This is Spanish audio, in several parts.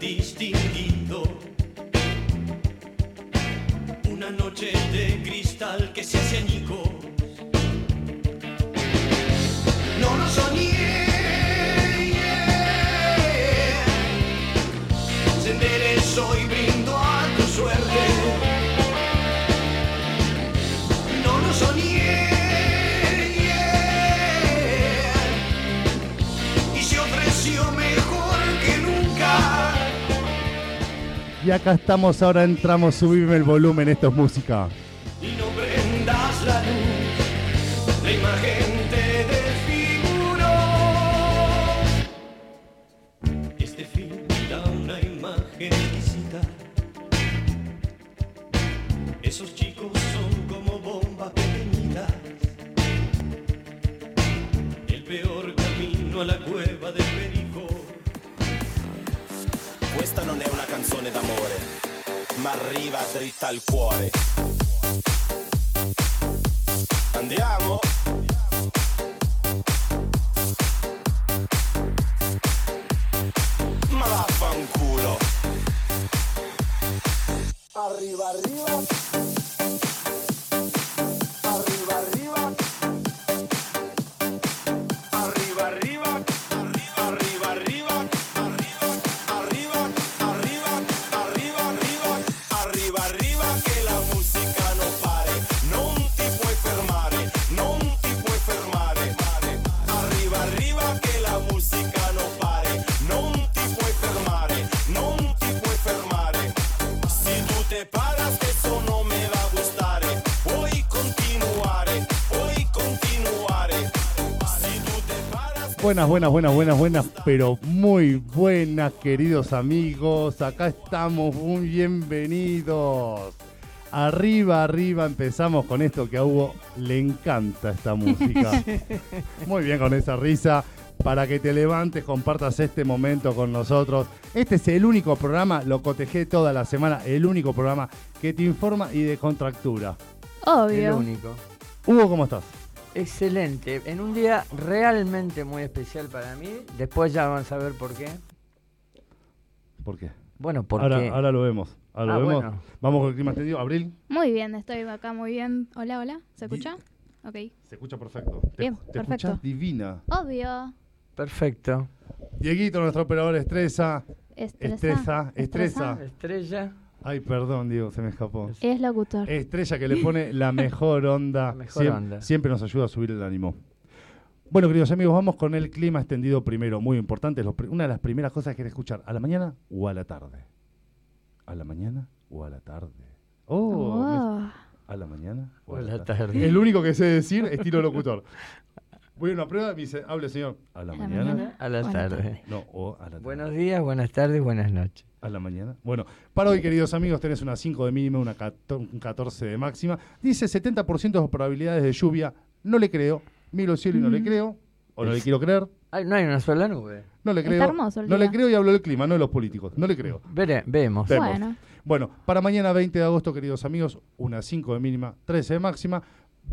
distinguido. Una noche de cristal que se hace. Y acá estamos, ahora entramos, subime el volumen, esto es música. Buenas, buenas, buenas, buenas, buenas, pero muy buenas, queridos amigos. Acá estamos, muy bienvenidos. Arriba, arriba, empezamos con esto que a Hugo le encanta esta música. Muy bien con esa risa. Para que te levantes, compartas este momento con nosotros. Este es el único programa, lo cotejé toda la semana, el único programa que te informa y de contractura. El Obvio. único. Hugo, ¿cómo estás? Excelente. En un día realmente muy especial para mí. Después ya van a saber por qué. ¿Por qué? Bueno, porque. Ahora, ahora lo vemos. Ahora Ah, lo vemos. bueno. Vamos con el clima extendido. Abril, Muy bien, estoy acá muy bien. Hola, hola. ¿Se escucha? Ok. se escucha perfecto. Te, Bien, te perfecto. escuchas divina. Obvio. Perfecto. Dieguito, nuestro operador estresa. Estresa. Estresa, estresa. Estrella. Ay, perdón, Diego, se me escapó. Es locutor. Estrella que le pone la mejor onda. La mejor Siem- onda. Siempre nos ayuda a subir el ánimo. Bueno, queridos amigos, vamos con el clima extendido primero. Muy importante. los una de las primeras cosas que querés escuchar, ¿a la mañana o a la tarde? ¿A la mañana o a la tarde? Oh, Oh. ¿a la mañana o a la la tarde? tarde. El único que sé decir, estilo locutor. Voy a una prueba y me dice, hable señor. ¿A la A la mañana? mañana. A la tarde. No, o a la tarde. Buenos días, buenas tardes, buenas noches. A la mañana. Bueno, para hoy, queridos amigos, tenés una 5 de mínima, una 14 un 14 de máxima. Dice 70% de probabilidades de lluvia. No le creo. Miro el cielo y no le creo. O no le quiero creer. Ay, no hay una sola nube. No le Está creo. hermoso el no le creo y hablo del clima, no de los políticos. No le creo. Vere- vemos. Vemos. Bueno. Bueno, para mañana 20 de agosto, queridos amigos, una 5 de mínima, 13 de máxima,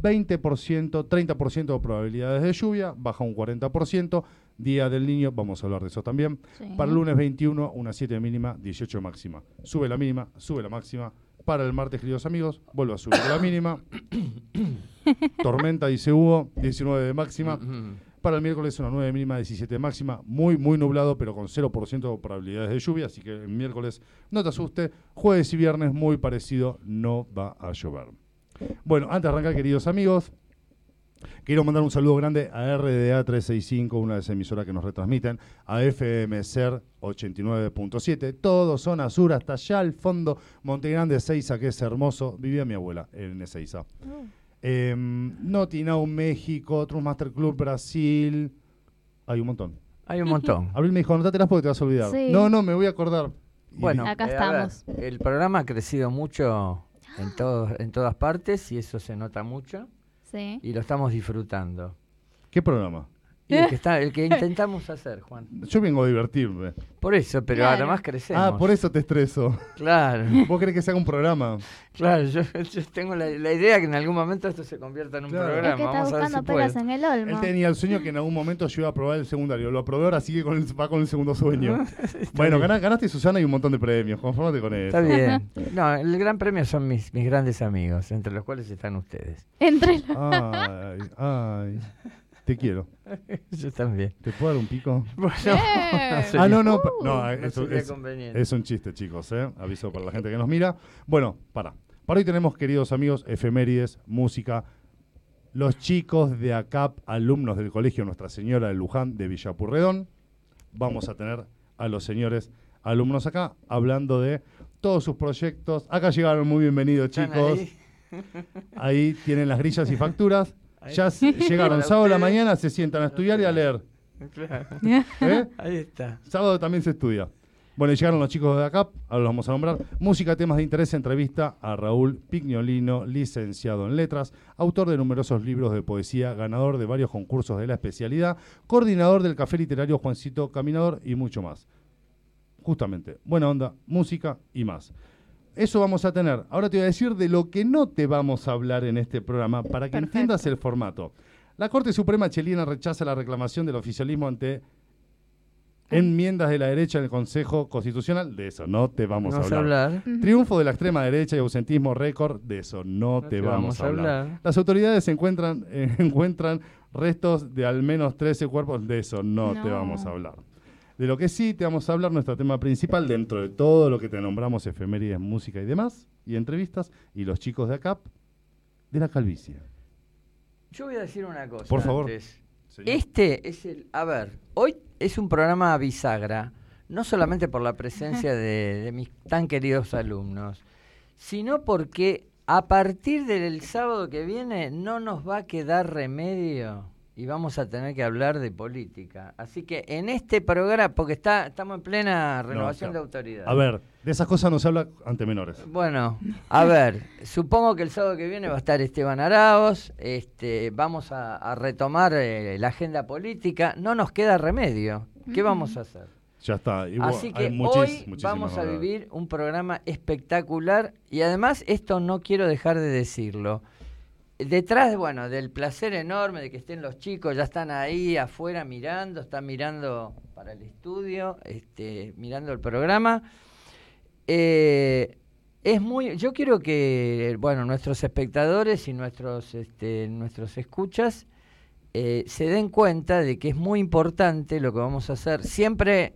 20%, 30% de probabilidades de lluvia, baja un 40%. Día del niño, vamos a hablar de eso también. Sí. Para el lunes 21, una 7 de mínima, 18 de máxima. Sube la mínima, sube la máxima. Para el martes, queridos amigos, vuelve a subir la mínima. Tormenta, dice Hugo, 19 de máxima. Para el miércoles una 9 de mínima, 17 de máxima. Muy, muy nublado, pero con 0% de probabilidades de lluvia. Así que el miércoles no te asuste. Jueves y viernes muy parecido, no va a llover. Bueno, antes de arrancar, queridos amigos, quiero mandar un saludo grande a RDA 365, una de las emisoras que nos retransmiten, a FM Ser 89.7, todo zona sur, hasta allá al fondo, Montegrande, Seiza, que es hermoso. Vivía mi abuela en Ezeiza. Eh, Notinau, México, Trust Master Club, Brasil. Hay un montón. Hay un montón. Abril me dijo, anótatelas porque te vas a olvidar. Sí. No, no, me voy a acordar. Bueno, Acá eh, estamos. el programa ha crecido mucho en, todos, en todas partes y eso se nota mucho Sí. y lo estamos disfrutando. ¿Qué programa? Y el que, está, el que intentamos hacer, Juan. Yo vengo a divertirme. Por eso, pero Claro. además crecemos. Ah, por eso te estreso. Claro, ¿Vos querés que se haga un programa? claro. Yo, yo tengo la, la idea que en algún momento esto se convierta en un Claro. Es programa. que está Vamos a ver buscando si pelas en el Él olmo. tenía el sueño que en algún momento yo iba a probar el secundario. Lo aprobé, ahora sigue con el, va con el segundo sueño. bueno, bien. gana- ganaste Susana y un montón de premios. Conformate con eso. Está bien. No, el gran premio son mis, mis grandes amigos, entre los cuales están ustedes. Entre los... Ay, ay. Te quiero. Yo también. ¿Te puedo dar un pico? Bueno, Eh. Ah, no, no. Uh, no, no eso sería es, conveniente. es un chiste, chicos. ¿eh? Aviso para la gente que nos mira. Bueno, para. Para hoy tenemos, queridos amigos, efemérides, música. Los chicos de ACAP, alumnos del Colegio Nuestra Señora de Luján de Villapurredón. Vamos a tener a los señores alumnos acá hablando de todos sus proyectos. Acá llegaron muy bienvenidos, ¿Están chicos. ahí? Ahí tienen las grillas y facturas. Ya llegaron sábado a la mañana, se sientan a estudiar y a leer. Claro. ¿eh? Ahí está. Sábado también se estudia. Bueno, llegaron los chicos de ACAP, ahora los vamos a nombrar. Música, temas de interés, entrevista a Raúl Pignolino, licenciado en letras, autor de numerosos libros de poesía, ganador de varios concursos de la especialidad, coordinador del Café Literario Juancito Caminador y mucho más. Justamente, buena onda, música y más. Eso vamos a tener. Ahora te voy a decir de lo que no te vamos a hablar en este programa para que Perfecto. entiendas el formato. La Corte Suprema chilena rechaza la reclamación del oficialismo ante enmiendas de la derecha en el Consejo Constitucional. De eso no te vamos, Vamos a hablar. Triunfo de la extrema derecha y ausentismo récord. De eso no, te, vamos, a hablar. Las autoridades encuentran, eh, encuentran restos de al menos 13 cuerpos. De eso no, te vamos a hablar. De lo que sí te vamos a hablar, nuestro tema principal, dentro de todo lo que te nombramos, efemérides, música y demás, y entrevistas, y los chicos de ACAP, de la calvicie. Yo voy a decir una cosa. Por favor. antes. Este es el. A ver, hoy es un programa bisagra, no solamente por la presencia de, de mis tan queridos alumnos, sino porque a partir del sábado que viene no nos va a quedar remedio y vamos a tener que hablar de política. Así que en este programa, porque está, estamos en plena renovación de autoridad. A ver, de esas cosas no se habla ante menores. Bueno, a ver, supongo que el sábado que viene va a estar Esteban Araos, este, vamos a, a retomar eh, la agenda política, no nos queda remedio. ¿Qué vamos a hacer? Ya está. Y Así que muchis- hoy vamos a vivir un programa espectacular y además esto no quiero dejar de decirlo. Detrás, bueno, del placer enorme de que estén los chicos, ya están ahí afuera mirando, están mirando para el estudio, este, mirando el programa. Eh, es muy, yo quiero que, bueno, nuestros espectadores y nuestros, este, nuestros escuchas eh, se den cuenta de que es muy importante lo que vamos a hacer, siempre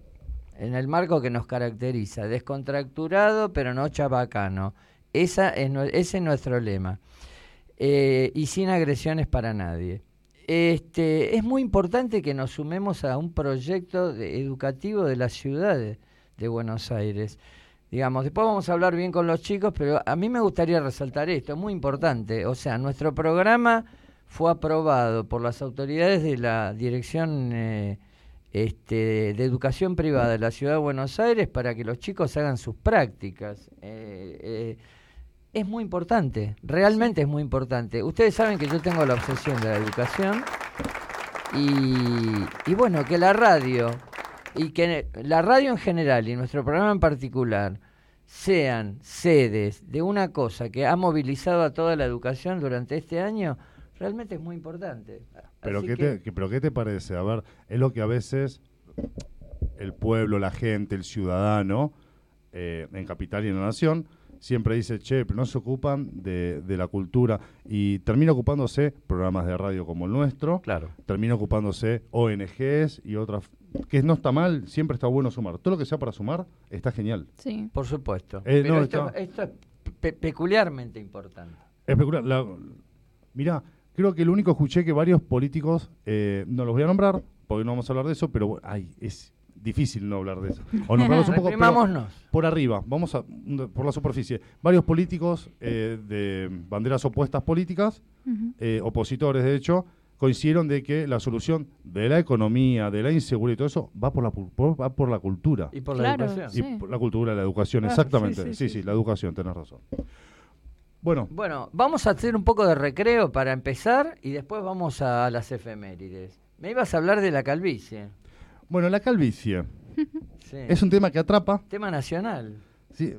en el marco que nos caracteriza, descontracturado pero no chabacano. Esa es, ese es nuestro lema. Eh, y sin agresiones para nadie. Este, es muy importante que nos sumemos a un proyecto educativo de la ciudad de, Buenos Aires. Digamos, después vamos a hablar bien con los chicos, pero a mí me gustaría resaltar esto, es muy importante. O sea, nuestro programa fue aprobado por las autoridades de la Dirección eh, este, de Educación Privada de la Ciudad de Buenos Aires para que los chicos hagan sus prácticas. Eh, es muy importante, realmente es muy importante. Ustedes saben que yo tengo la obsesión de la educación y, y bueno, que la radio y que la radio en general y nuestro programa en particular sean sedes de una cosa que ha movilizado a toda la educación durante este año, realmente es muy importante. Pero ¿qué, que- te, que- pero ¿qué te parece? A ver, es lo que a veces el pueblo, la gente, el ciudadano, eh, en Capital y en la Nación, siempre dice, che, pero no se ocupan de, de la cultura. Y termina ocupándose programas de radio como el nuestro, Claro. termina ocupándose ONGs y otras, que no está mal, siempre está bueno sumar. Todo lo que sea para sumar está genial. Sí. Por supuesto. Eh, Pero no, esto, está- esto es pe- peculiarmente importante. Espectacular. La, mirá, creo que lo único que escuché que varios políticos, eh, no los voy a nombrar, porque no vamos a hablar de eso, pero ay, es difícil no hablar de eso. O nombrarlos un poco pero por arriba, vamos a, por la superficie. Varios políticos eh, de banderas opuestas políticas, eh, opositores de hecho, coincidieron de que la solución de la economía, de la inseguridad y todo eso va por la, pu- por- va por la cultura. Y por Claro, la educación. Y Sí. por la cultura, la educación, Claro, exactamente. sí, Sí sí, sí, sí, la educación, tenés razón. Bueno, Bueno, vamos a hacer un poco de recreo para empezar y después vamos a las efemérides. Me ibas a hablar de la calvicie. Bueno, la calvicie Sí. es un tema que atrapa. tema nacional. Sí,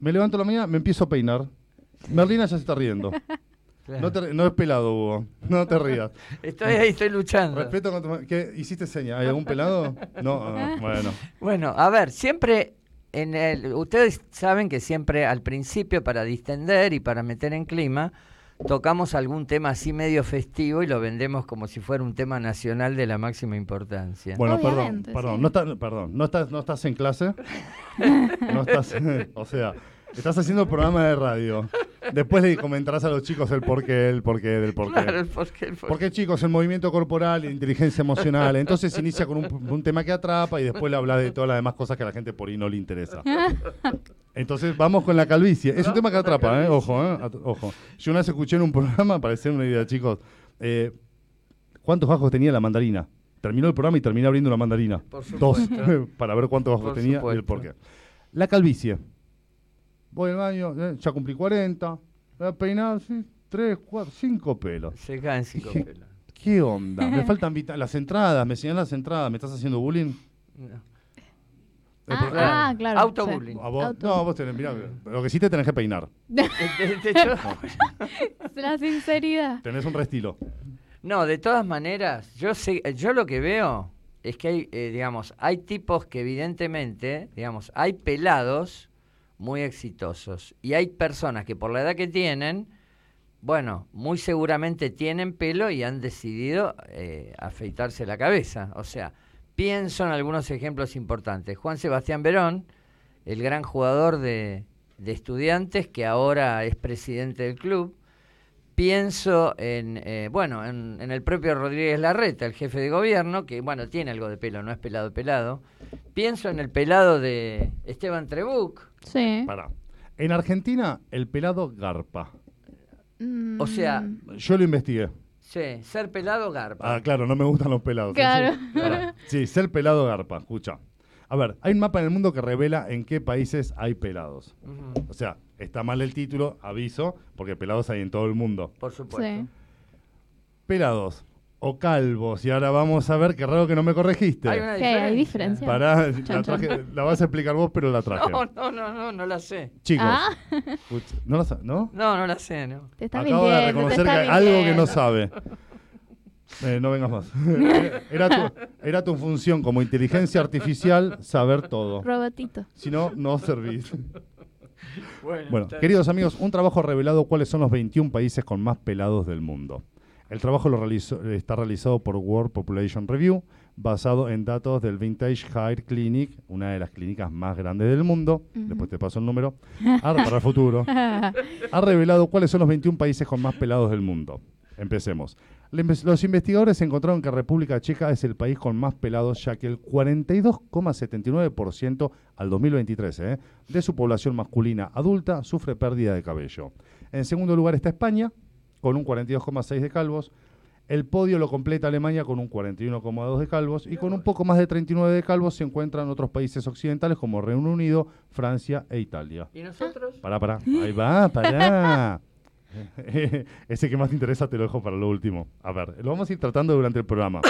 me levanto a la mañana, me empiezo a peinar. Merlina ya se está riendo. Claro. No, te- no es pelado, Hugo. No te rías. Estoy ahí, estoy luchando. Respeto con tu ma- ¿Qué? ¿Hiciste seña? ¿Hay algún pelado? No, ah, bueno. Bueno, a ver, siempre en el, ustedes saben que siempre al principio para distender y para meter en clima tocamos algún tema así medio festivo y lo vendemos como si fuera un tema nacional de la máxima importancia. Bueno, perdón, Obviamente, perdón, sí. no estás, perdón, no estás, no estás en clase. No estás, o sea, estás haciendo el programa de radio. Después le comentarás a los chicos el porqué, el porqué del porqué. Claro, el porqué, el porqué. Porque chicos, el movimiento corporal la inteligencia emocional. Entonces se inicia con un, un tema que atrapa y después le habla de todas las demás cosas que a la gente por ahí no le interesa. Entonces vamos con la calvicie. Es un tema que atrapa, ¿eh? Ojo, ¿eh? Ojo. Yo una vez escuché en un programa, para hacer una idea, chicos, eh, ¿cuántos bajos tenía la mandarina? Terminó el programa y terminé abriendo una mandarina. Por Dos, para ver cuántos bajos Por tenía y el porqué. La calvicie. Voy al baño, eh, ya cumplí 40, voy a peinar, sí, 3, 4, 5 pelos. Se caen cinco Dije, pelos. ¿Qué onda? Me faltan las entradas, me señalan las entradas, ¿me estás haciendo bullying? No. Ah, porque- ah, claro. Autobullying. ¿A vos? Auto. No, vos tenés, mirá, lo que sí te tenés que peinar. La sinceridad. Tenés un restilo. No, de todas maneras, yo sé, yo lo que veo es que hay, eh, digamos, hay tipos que evidentemente, digamos, hay pelados muy exitosos y hay personas que por la edad que tienen, bueno, muy seguramente tienen pelo y han decidido eh, afeitarse la cabeza. O sea, pienso en algunos ejemplos importantes. Juan Sebastián Verón, el gran jugador de, de estudiantes que ahora es presidente del club, pienso en, eh, bueno, en, en el propio Rodríguez Larreta, el jefe de gobierno, que, bueno, tiene algo de pelo, no es pelado pelado. Pienso en el pelado de Esteban Trebuc. Sí. Pará. En Argentina, el pelado garpa. Mm, O sea, Yo lo investigué. sí, ser pelado garpa. Ah, claro, no me gustan los pelados. Claro. Sí, ser pelado garpa, escucha. A ver, hay un mapa en el mundo que revela en qué países hay pelados. O sea, está mal el título, aviso, porque pelados hay en todo el mundo. Por supuesto. Sí. Pelados o calvos. Y ahora vamos a ver, qué raro que no me corregiste. Hay una ¿Qué? ¿Hay diferencia? Pará, la, traje- vas a explicar vos, pero la traje. No, no, no, no, no la sé. Chicos, Ah, ¿no la sa- ¿no? No, no la sé, no. te está Acabo de mintiendo. te reconocer que está hay algo que no sabe. Eh, no vengas más. Era tu, era tu función como inteligencia artificial saber todo. Robotito. Si no, no servís. Bueno, queridos amigos, un trabajo ha revelado cuáles son los 21 países con más pelados del mundo. El trabajo lo realizó- está realizado por World Population Review, basado en datos del Vintage Hair Clinic, una de las clínicas más grandes del mundo. Después te paso el número. Para el futuro. ha revelado cuáles son los 21 países con más pelados del mundo. Empecemos. Los investigadores encontraron que República Checa es el país con más pelados, ya que el 42,79% al 2023 ¿eh? de su población masculina adulta sufre pérdida de cabello. En segundo lugar está España, con un 42,6% de calvos. El podio lo completa Alemania con un 41,2% de calvos y con un poco más de 39% de calvos se encuentran otros países occidentales como Reino Unido, Francia e Italia. ¿Y nosotros? Pará, pará. Ahí va, pará. Ese que más te interesa te lo dejo para lo último. A ver, lo vamos a ir tratando durante el programa.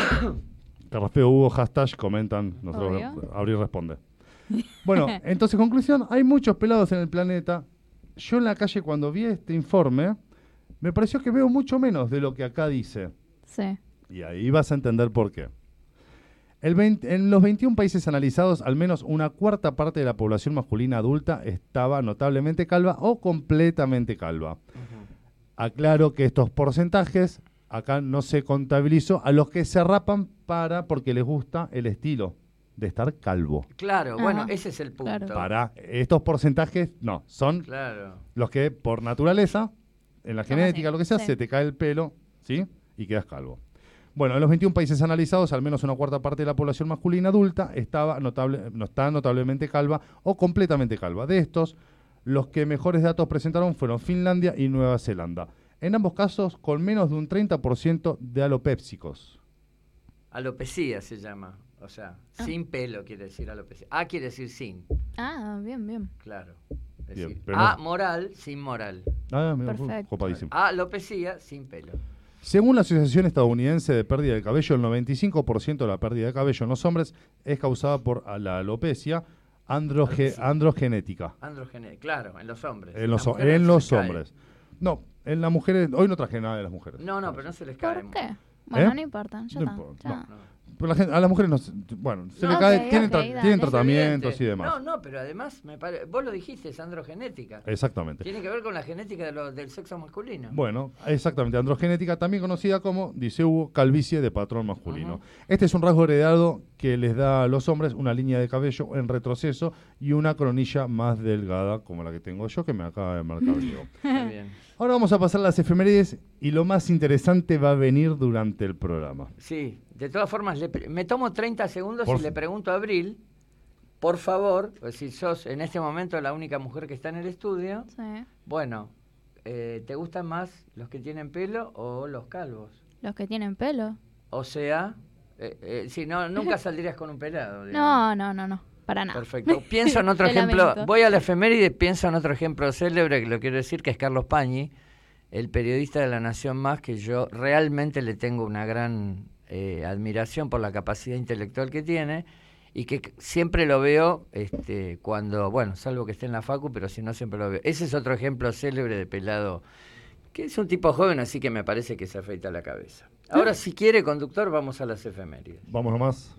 Carraspeo Hugo, hashtag, comentan. Nosotros abrir responde. Bueno, entonces, conclusión, hay muchos pelados en el planeta. Yo en la calle cuando vi este informe, me pareció que veo mucho menos de lo que acá dice. Sí. Y ahí vas a entender por qué. El 20 en los 21 países analizados, al menos una cuarta parte de la población masculina adulta estaba notablemente calva o completamente calva. Aclaro que estos porcentajes acá no se contabilizó a los que se rapan para porque les gusta el estilo de estar calvo. Claro, bueno, ese es el punto. claro. Para estos porcentajes, no, son Claro. los que por naturaleza, en la genética, lo que sea, sí. se te cae el pelo, ¿sí? Y quedas calvo. Bueno, en los 21 países analizados, al menos una cuarta parte de la población masculina adulta estaba notable, no está notablemente calva o completamente calva. De estos, los que mejores datos presentaron fueron Finlandia y Nueva Zelanda. En ambos casos, con menos de un 30% de alopépsicos. Alopecia se llama. O sea, sin pelo quiere decir alopecia. A quiere decir sin, Ah, bien, bien. claro. Es Bien, decir, A no- moral, sin moral. Ah, mira, Perfecto. copadísimo. Alopecia, sin pelo. Según la Asociación Estadounidense de Pérdida de Cabello, el 95% de la pérdida de cabello en los hombres es causada por la alopecia androge- androgenética. Androgene, claro, en los hombres. En los, en cae. hombres. No, en las mujeres, hoy no traje nada de las mujeres. No, no, pero no se les cae. ¿Por qué? Bueno, ¿Eh? no importa, ya No está. importa, ya. No. Pero la gente- a las mujeres no se- bueno, se No, le cae, ok, tienen, ok, tra- dale. tienen Es tratamientos y Evidente. demás. No, no, pero además, me pare- vos lo dijiste, es androgenética. Exactamente. Tiene que ver con la genética de lo- del sexo masculino. Bueno, exactamente, androgenética, también conocida como, dice Hugo, calvicie de patrón masculino. Este es un rasgo heredado que les da a los hombres una línea de cabello en retroceso y una coronilla más delgada, como la que tengo yo, que me acaba de marcar. Está bien. Ahora vamos a pasar a las efemérides y lo más interesante va a venir durante el programa. Sí, de todas formas, le me tomo 30 segundos Por y le pregunto a Abril, por favor, pues si sos en este momento la única mujer que está en el estudio, Sí. bueno, eh, ¿te gustan más los que tienen pelo o los calvos? Los que tienen pelo. O sea, eh, eh, si no, nunca saldrías con un pelado. digamos. No, no, no, no. Para nada. Perfecto. Pienso en otro ejemplo. lamento. Voy a la efeméride, pienso en otro ejemplo célebre, que lo quiero decir, que es Carlos Pañi, el periodista de La Nación Más, que yo realmente le tengo una gran eh, admiración por la capacidad intelectual que tiene y que siempre lo veo este, cuando, bueno, salvo que esté en la facu, pero si no siempre lo veo. Ese es otro ejemplo célebre de pelado, que es un tipo joven, así que me parece que se afeita la cabeza. Ahora, si quiere, conductor, vamos a las efemérides. Vamos nomás.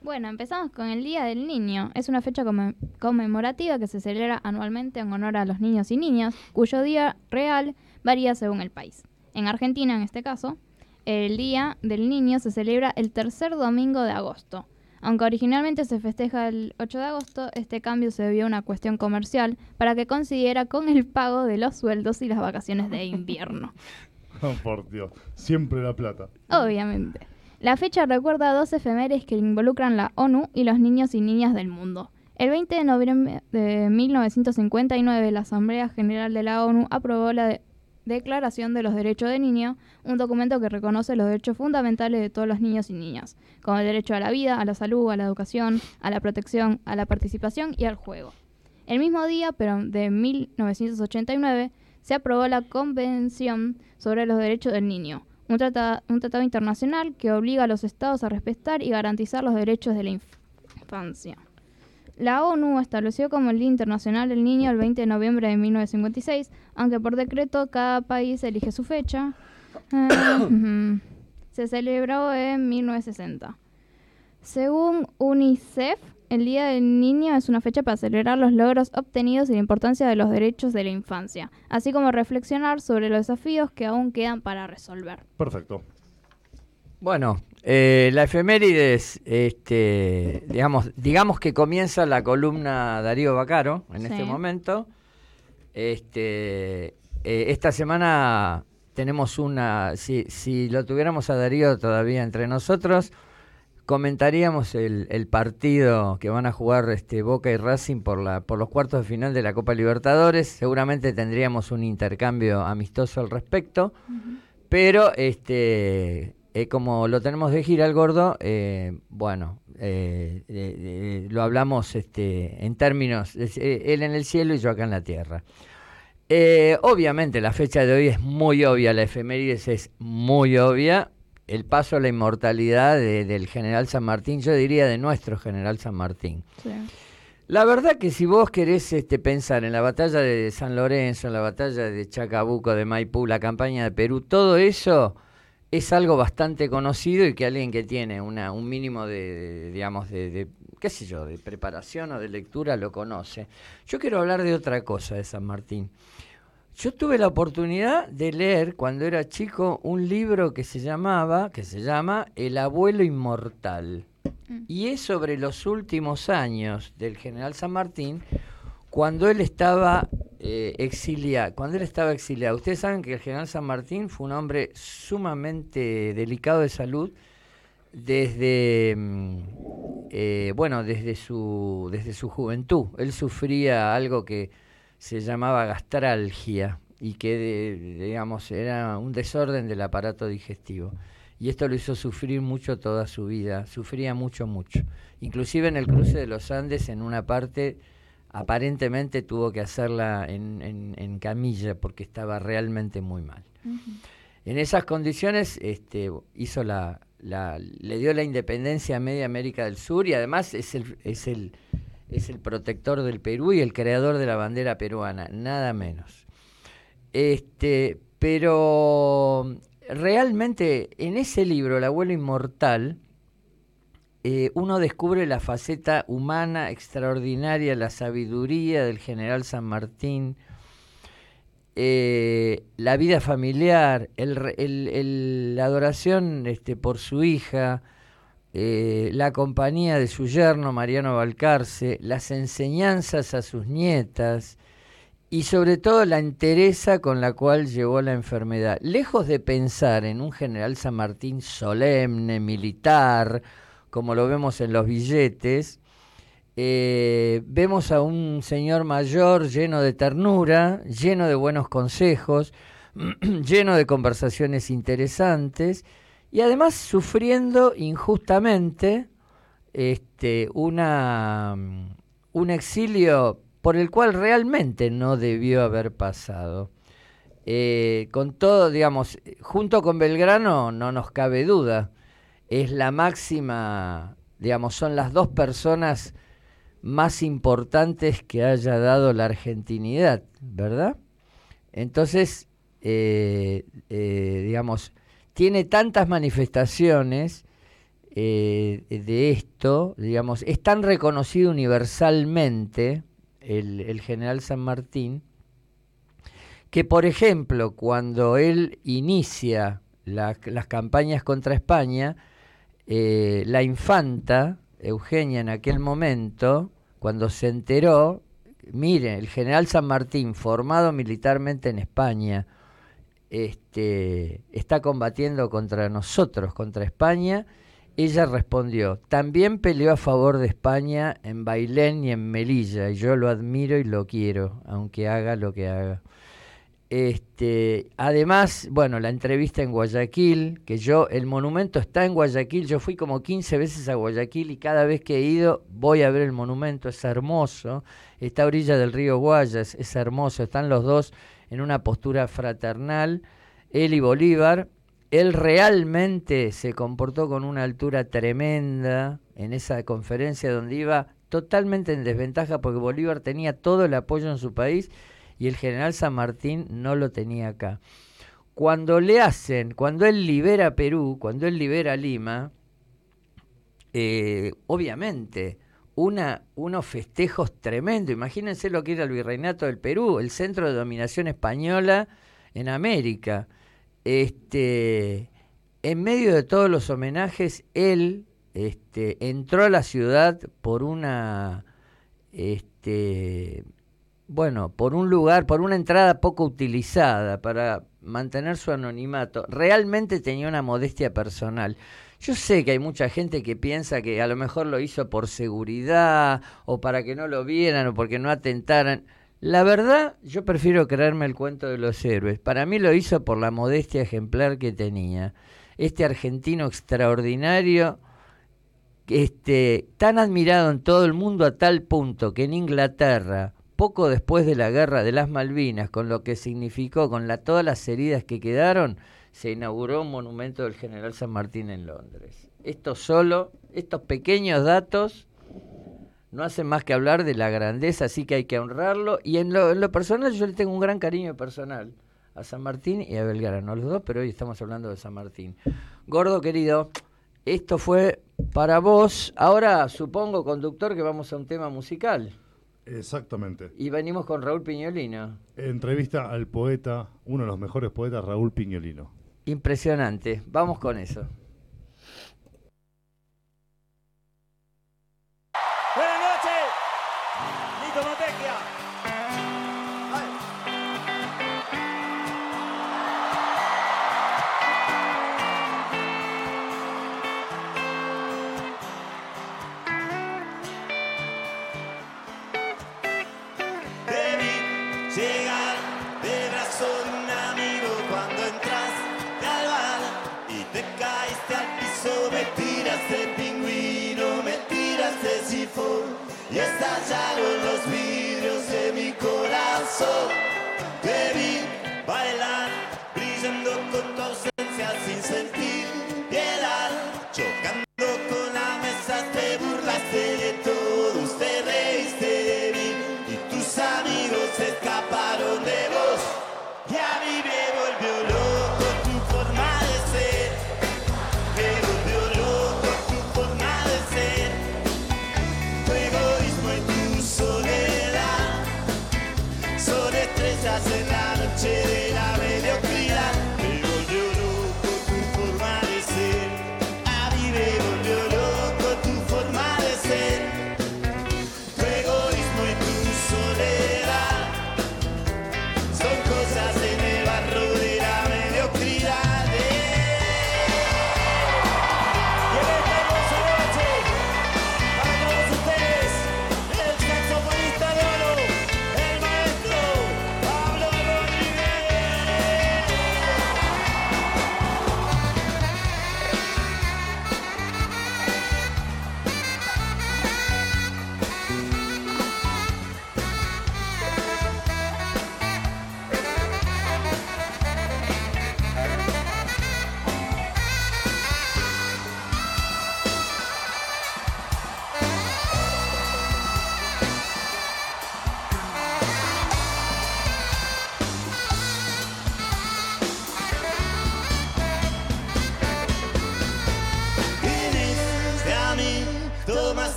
Bueno, empezamos con el Día del Niño. Es una fecha come- conmemorativa que se celebra anualmente en honor a los niños y niñas, cuyo día real varía según el país. En Argentina, en este caso, el Día del Niño se celebra el tercer domingo de agosto. Aunque originalmente se festeja el 8 de agosto, este cambio se debió a una cuestión comercial para que coincidiera con el pago de los sueldos y las vacaciones de invierno. Oh, por Dios, siempre la plata. Obviamente. La fecha recuerda dos efemérides que involucran la ONU y los niños y niñas del mundo. El 20 de noviembre de 1959, la Asamblea General de la ONU aprobó la Declaración de los Derechos del Niño, un documento que reconoce los derechos fundamentales de todos los niños y niñas, como el derecho a la vida, a la salud, a la educación, a la protección, a la participación y al juego. El mismo día, pero de 1989, se aprobó la Convención sobre los Derechos del Niño, un tratado, un tratado internacional que obliga a los estados a respetar y garantizar los derechos de la inf- infancia. La ONU estableció como el Día Internacional del Niño el 20 de noviembre de 1956, aunque por decreto cada país elige su fecha. Ujú. Se celebró en 1960. Según UNICEF, el Día del Niño es una fecha para celebrar los logros obtenidos y la importancia de los derechos de la infancia, así como reflexionar sobre los desafíos que aún quedan para resolver. Perfecto. Bueno, eh, la efemérides, este, digamos, digamos que comienza la columna Darío Bacaro en Sí. este momento. Este, eh, esta semana tenemos una, si, si lo tuviéramos a Darío todavía entre nosotros, comentaríamos el, el partido que van a jugar este, Boca y Racing por, la, por los cuartos de final de la Copa Libertadores. Seguramente tendríamos un intercambio amistoso al respecto. Pero este eh, como lo tenemos de gira el gordo, eh, bueno, eh, eh, lo hablamos este, en términos, él en el cielo y yo acá en la tierra. Obviamente la fecha de hoy es muy obvia, la efemérides es muy obvia. El paso a la inmortalidad de- del general San Martín, yo diría de nuestro general San Martín. La verdad que si vos querés este, pensar en la batalla de San Lorenzo, en la batalla de Chacabuco, de Maipú, la campaña de Perú, todo eso es algo bastante conocido y que alguien que tiene una, un mínimo de, de, digamos, de, de, qué sé yo, de preparación o de lectura lo conoce. Yo quiero hablar de otra cosa de San Martín. Yo tuve la oportunidad de leer cuando era chico un libro que se llamaba, que se llama El abuelo inmortal. Y es sobre los últimos años del general San Martín cuando él estaba eh, exiliado. Cuando él estaba exiliado. Ustedes saben que el general San Martín fue un hombre sumamente delicado de salud desde mm, eh, bueno desde su desde su juventud. Él sufría algo que se llamaba gastralgia y que de- digamos era un desorden del aparato digestivo y esto lo hizo sufrir mucho toda su vida sufría mucho mucho inclusive en el cruce de los Andes en una parte aparentemente tuvo que hacerla en, en- en camilla porque estaba realmente muy mal En esas condiciones este, hizo la, la- le dio la independencia a media América del Sur y además es el, es el, es el protector del Perú y el creador de la bandera peruana, nada menos. Este, pero realmente en ese libro, El abuelo inmortal, eh, uno descubre la faceta humana extraordinaria, la sabiduría del general San Martín, eh, la vida familiar, la adoración este, por su hija, eh, la compañía de su yerno Mariano Balcarce, las enseñanzas a sus nietas y sobre todo la entereza con la cual llevó la enfermedad. Lejos de pensar en un general San Martín solemne, militar, como lo vemos en los billetes, eh, vemos a un señor mayor lleno de ternura, lleno de buenos consejos, lleno de conversaciones interesantes y además sufriendo injustamente este, un exilio por el cual realmente no debió haber pasado. Eh, con todo, digamos, junto con Belgrano no nos cabe duda, es la máxima, digamos, son las dos personas más importantes que haya dado la argentinidad, ¿verdad? Entonces, eh, eh, digamos, tiene tantas manifestaciones eh, de esto, digamos, es tan reconocido universalmente el, general San Martín, que por ejemplo, cuando él inicia la- las campañas contra España, eh, la infanta Eugenia en aquel momento, cuando se enteró, mire, el general San Martín, formado militarmente en España, este, está combatiendo contra nosotros, contra España, ella respondió, también peleó a favor de España en Bailén y en Melilla, y yo lo admiro y lo quiero, aunque haga lo que haga. Este, además, bueno, la entrevista en Guayaquil, que yo, el monumento está en Guayaquil, yo fui como 15 veces a Guayaquil y cada vez que he ido voy a ver el monumento, es hermoso, está a orilla del río Guayas, es hermoso, están los dos en una postura fraternal, él y Bolívar, él realmente se comportó con una altura tremenda en esa conferencia donde iba totalmente en desventaja porque Bolívar tenía todo el apoyo en su país y el general San Martín no lo tenía acá. Cuando le hacen, cuando él libera Perú, cuando él libera Lima, eh, obviamente unos festejos tremendos. Imagínense lo que era el virreinato del Perú, el centro de dominación española en América. Este, en medio de todos los homenajes, él este, entró a la ciudad por una, este, bueno, por un lugar, por una entrada poco utilizada para mantener su anonimato. Realmente tenía una modestia personal. Yo sé que hay mucha gente que piensa que a lo mejor lo hizo por seguridad o para que no lo vieran o porque no atentaran. La verdad, yo prefiero creerme el cuento de los héroes. Para mí lo hizo por la modestia ejemplar que tenía. Este argentino extraordinario, este, tan admirado en todo el mundo a tal punto que en Inglaterra, poco después de la guerra de las Malvinas, con lo que significó, con la, todas las heridas que quedaron, se inauguró un monumento del general San Martín en Londres. Esto solo, estos pequeños datos no hacen más que hablar de la grandeza, así que hay que honrarlo. Y en lo, en lo personal yo le tengo un gran cariño personal a San Martín y a Belgrano, los dos, pero hoy estamos hablando de San Martín. Gordo querido, esto fue para vos. Ahora supongo, conductor, que vamos a un tema musical. Exactamente. Y venimos con Raúl Piñolino. Entrevista al poeta, uno de los mejores poetas, Raúl Piñolino. Impresionante. Vamos con eso.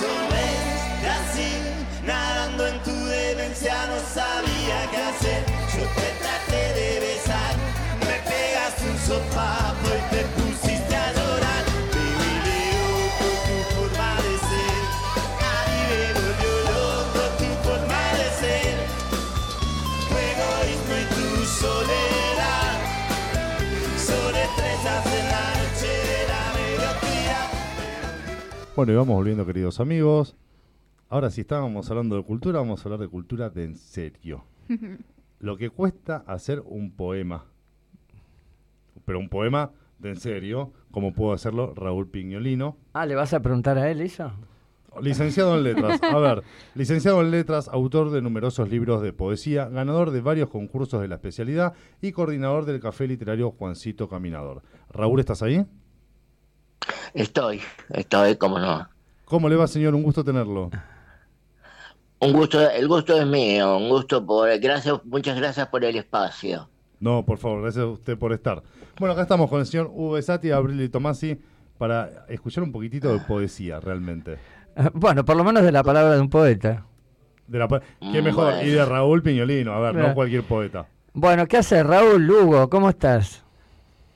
Y así, nadando en tu demencia, no sabía qué hacer. Yo te traté de besar, me pegaste un sopapo Bueno, y vamos volviendo, queridos amigos. Ahora, si estábamos hablando de cultura, vamos a hablar de cultura de en serio. Lo que cuesta hacer un poema. Pero un poema de en serio, como pudo hacerlo Raúl Piñolino. Ah, ¿le vas a preguntar a él eso? Licenciado en letras. A ver, licenciado en letras, autor de numerosos libros de poesía, ganador de varios concursos de la especialidad y coordinador del café literario Juancito Caminador. Raúl, ¿estás ahí? Estoy, estoy, como no. ¿Cómo le va, señor? Un gusto tenerlo. Un gusto, el gusto es mío, un gusto por, gracias, muchas gracias por el espacio. No, por favor, gracias a usted por estar. Bueno, acá estamos con el señor Hugo Besati, Abril y Tomasi para escuchar un poquitito de poesía, realmente. Bueno, por lo menos de la palabra de un poeta. De la po- ¿Qué mejor? bueno. Y de Raúl Piñolino, a ver, no cualquier poeta. Bueno, ¿qué haces, Raúl Hugo? ¿Cómo estás?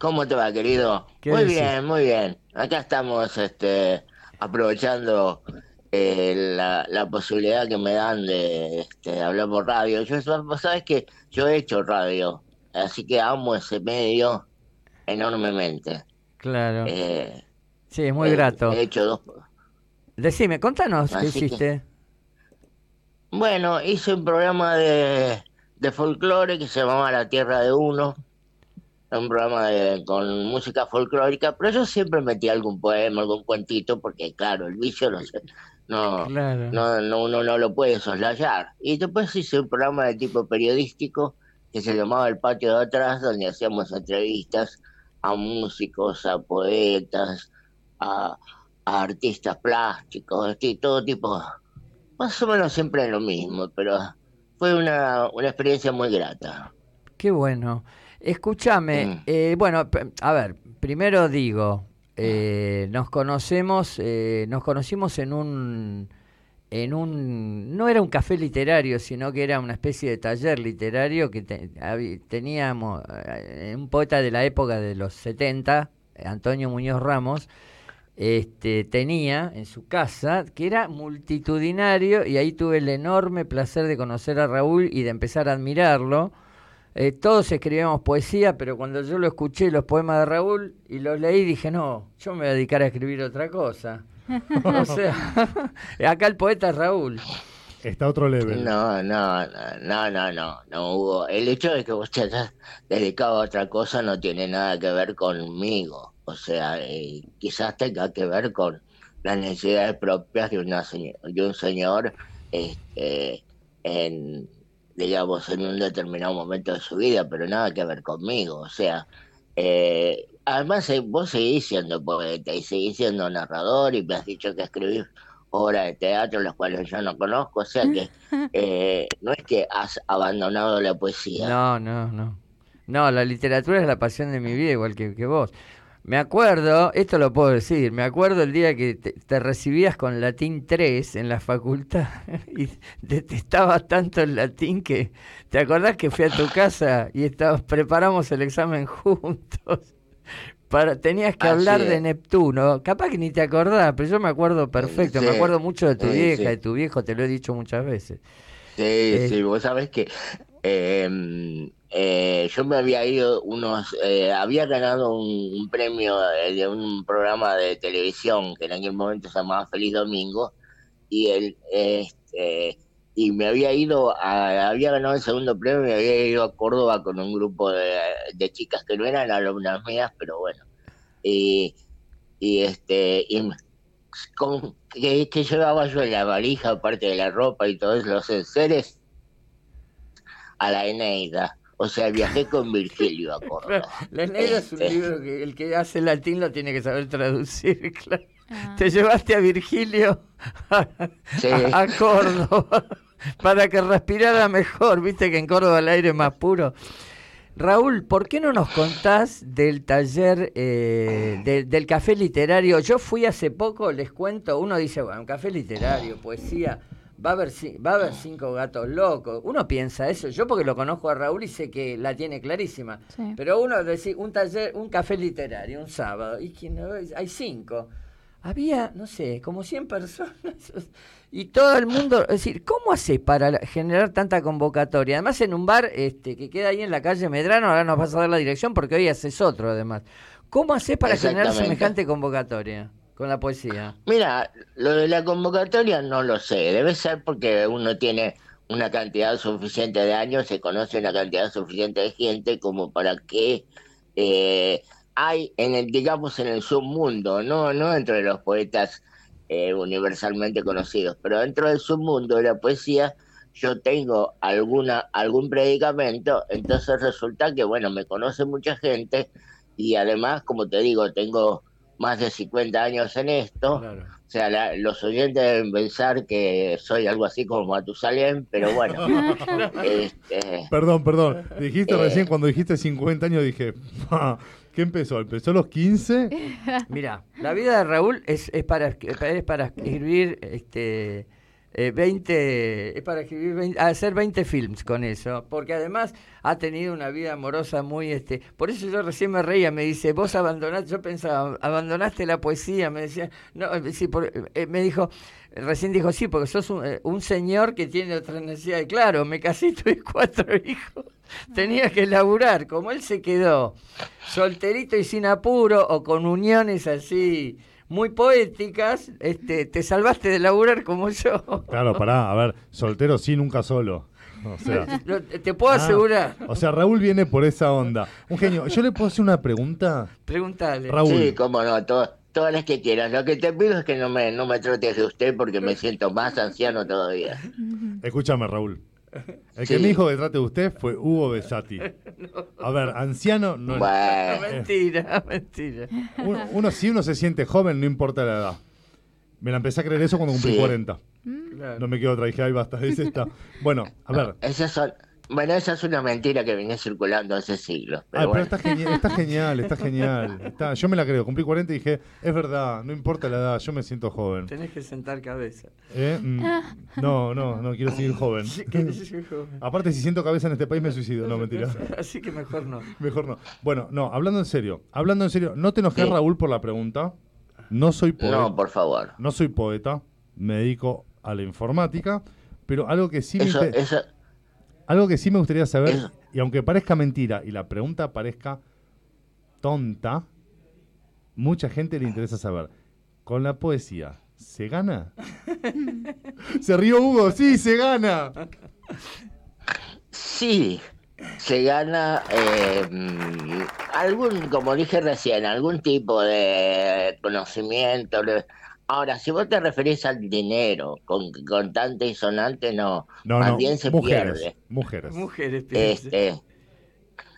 ¿Cómo te va, querido? ¿Qué Muy decís? bien, muy bien. Acá estamos este, aprovechando eh, la, la posibilidad que me dan de este, hablar por radio. Yo, vos sabés que yo he hecho radio, así que amo ese medio enormemente. Claro. Eh, Sí, es muy he- grato. He hecho dos. Decime, contanos qué que- hiciste. Bueno, hice un programa de, de folclore que se llamaba La Tierra de Uno. Un programa de- con música folclórica, pero yo siempre metí algún poema, algún cuentito, porque claro, el vicio no sé, no, Claro. no, no, uno no lo puede soslayar. Y después hice un programa de tipo periodístico que se llamaba El Patio de Atrás, donde hacíamos entrevistas a músicos, a poetas, a, a artistas plásticos, y todo tipo, más o menos siempre lo mismo, pero fue una, una experiencia muy grata. Qué bueno. Escúchame, Mm. eh, bueno, a ver, primero digo, eh, nos conocemos, eh, nos conocimos en un, en un, no era un café literario, sino que era una especie de taller literario que te- teníamos eh, un poeta de la época de los 70, Antonio Muñoz Ramos, este, tenía en su casa, que era multitudinario, y ahí tuve el enorme placer de conocer a Raúl y de empezar a admirarlo. Eh, todos escribíamos poesía, pero cuando yo lo escuché, los poemas de Raúl, y los leí, dije, no, yo me voy a dedicar a escribir otra cosa. o sea, acá el poeta es Raúl. Está a otro level. No, no, no, no, no, no, Hugo. El hecho de que vos te hayas dedicado a otra cosa no tiene nada que ver conmigo. O sea, eh, quizás tenga que ver con las necesidades propias de, una de un señor este, en, digamos, en un determinado momento de su vida, pero nada que ver conmigo. O sea, eh, además eh, vos seguís siendo poeta y seguís siendo narrador y me has dicho que escribís obras de teatro, las cuales yo no conozco, o sea que eh, no es que has abandonado la poesía. No, no, no. No, la literatura es la pasión de mi vida, igual que, que vos. Me acuerdo, esto lo puedo decir, me acuerdo el día que te, te recibías con latín 3 en la facultad y detestabas tanto el latín que te acordás que fui a tu casa y estabas, preparamos el examen juntos. Para, tenías que Así hablar de es. Neptuno, capaz que ni te acordás, pero yo me acuerdo perfecto, me acuerdo mucho de tu sí, vieja, sí. de tu viejo, te lo he dicho muchas veces. Sí, Eh. sí, vos sabés que eh, eh, yo me había ido unos, eh, había ganado un, premio eh, de un programa de televisión que en aquel momento se llamaba Feliz Domingo y el, este, y me había ido, a, había ganado el segundo premio y me había ido a Córdoba con un grupo de, de chicas que no eran alumnas mías, pero bueno, y, y este, y que, llevaba yo la valija, aparte de la ropa y todos los enseres, a la Eneida. O sea, viajé con Virgilio a Córdoba. La Eneida es un Este. libro que el que hace latín lo tiene que saber traducir, claro. Ah. Te llevaste a Virgilio a, Sí. a- a Córdoba para que respirara mejor, viste que en Córdoba el aire es más puro. Raúl, ¿por qué no nos contás del taller eh, de- del café literario? Yo fui hace poco, les cuento, uno dice, bueno, un café literario, poesía, va a haber, va a haber cinco gatos locos. Uno piensa eso, yo porque lo conozco a Raúl y sé que la tiene clarísima. Sí. Pero uno decir, un taller, un café literario, un sábado, y que no, hay cinco. Había, no sé, como 100 personas. Y todo el mundo, es decir, ¿cómo haces para generar tanta convocatoria? Además en un bar este, que queda ahí en la calle Medrano, ahora nos vas a dar la dirección porque hoy haces otro además. ¿Cómo haces para generar semejante convocatoria con la poesía? Mira, lo de la convocatoria no lo sé. Debe ser porque uno tiene una cantidad suficiente de años, se conoce una cantidad suficiente de gente como para que eh, hay en el, digamos, en el submundo, no, no dentro de los poetas eh, universalmente conocidos, pero dentro del submundo de la poesía yo tengo alguna, algún predicamento, entonces resulta que, bueno, me conoce mucha gente y además, como te digo, tengo más de 50 años en esto, Claro. o sea, la- los oyentes deben pensar que soy algo así como Matusalén, pero bueno, este, Perdón, perdón. Dijiste Eh. recién, cuando dijiste 50 años, dije, "Pa, ¿qué empezó? ¿Empezó a los 15? Mira, la vida de Raúl es, es para es para escribir este eh, 20 es para escribir 20 hacer 20 films con eso, porque además ha tenido una vida amorosa muy este, por eso yo recién me reía, me dice, "Vos abandonaste", yo pensaba, "Abandonaste la poesía", me decía, "No, eh, sí, eh, me dijo Recién dijo, sí, porque sos un, eh, un señor que tiene otras necesidades. Claro, me casé tuve cuatro hijos. Tenía que laburar. Como él se quedó solterito y sin apuro o con uniones así muy poéticas, este, te salvaste de laburar como yo. Claro, pará, a ver, soltero sí, nunca solo. O sea, te puedo ah, asegurar. O sea, Raúl viene por esa onda. Un genio. ¿Yo le puedo hacer una pregunta? Pregúntale. Raúl. sí, cómo no, to- todas las que quieras. Lo que te pido es que no me, no me trates de usted porque me siento más anciano todavía. Escúchame, Raúl. El que Sí. me dijo que trate de usted fue Hugo Besati. A ver, anciano no es- Bueno, mentira, mentira. uno, uno- si uno se siente joven, no importa la edad. Me la empecé a creer eso cuando cumplí Sí. 40. Claro. No me quedo otra, dije, ahí basta, es esta. Bueno, a ver. esas son, bueno, esa es una mentira que venía circulando hace siglos. Pero Ah, pero bueno. está genial, está genial, está genial. Está- yo me la creo, cumplí 40 y dije, es verdad, no importa la edad, yo me siento joven. Tenés que sentar cabeza. ¿Eh? Mm, No, no, no, quiero seguir joven. Joven. Aparte, si siento cabeza en este país, me suicido. No, mentira. Así que mejor no. Mejor no. Bueno, no, hablando en serio. Hablando en serio, no te enojes, Sí. Raúl, por la pregunta. No soy poeta. No, por favor. No soy poeta. Me dedico a la informática. Pero algo que sí me, Eso, inter- eso, algo que sí me gustaría saber, y aunque parezca mentira y la pregunta parezca tonta, mucha gente le interesa saber. ¿Con la poesía se gana? se rió Hugo, sí, se gana. Sí, se gana eh, mm, algún, como dije recién, algún tipo de conocimiento. de- Ahora, si vos te referís al dinero, con contante y sonante, no. No, Más no, bien se mujeres, pierde. mujeres. Mujeres. Este,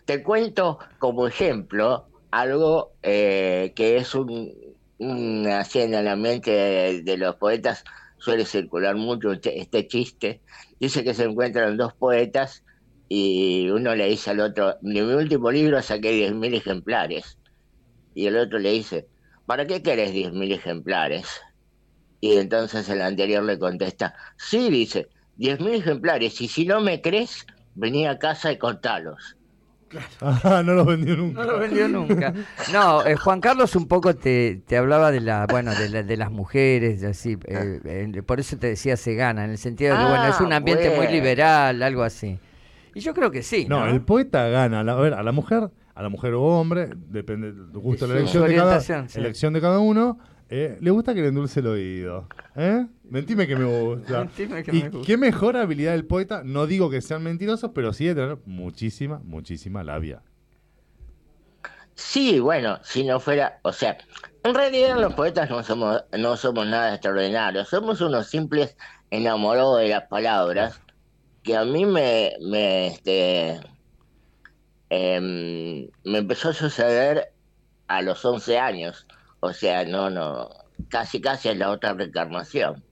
te cuento como ejemplo algo eh, que es un, un así en la mente de, de los poetas suele circular mucho este, este chiste. Dice que se encuentran dos poetas y uno le dice al otro, de mi último libro saqué 10.000 ejemplares. Y el otro le dice, ¿para qué querés 10.000 ejemplares? Y entonces el anterior le contesta, sí, dice, 10.000 ejemplares, y si no me crees, vení a casa y contalos. Ah, no los vendió nunca. No lo vendió nunca. No, eh, Juan Carlos un poco te, te hablaba de la, bueno, de, la- de las mujeres, así, eh, eh, por eso te decía se gana, en el sentido de que bueno, es un Ah, ambiente muy liberal, algo así. Y yo creo que sí. No, No, el poeta gana. La- a ver, a la mujer, a la mujer o hombre, depende del gusto de la elección de, cada, sí. elección de cada uno. eh, le gusta que le endulce el oído. ¿Eh? Mentime que me gusta. Mentime que y me gusta. qué mejor habilidad del poeta, no digo que sean mentirosos, pero sí de tener muchísima, muchísima labia. Sí, bueno, si no fuera, o sea, en realidad los poetas no somos, no somos nada extraordinarios, somos unos simples enamorados de las palabras, que a mí me, me, este, em, me empezó a suceder a los 11 años, o sea, no, no, casi casi es la otra reencarnación,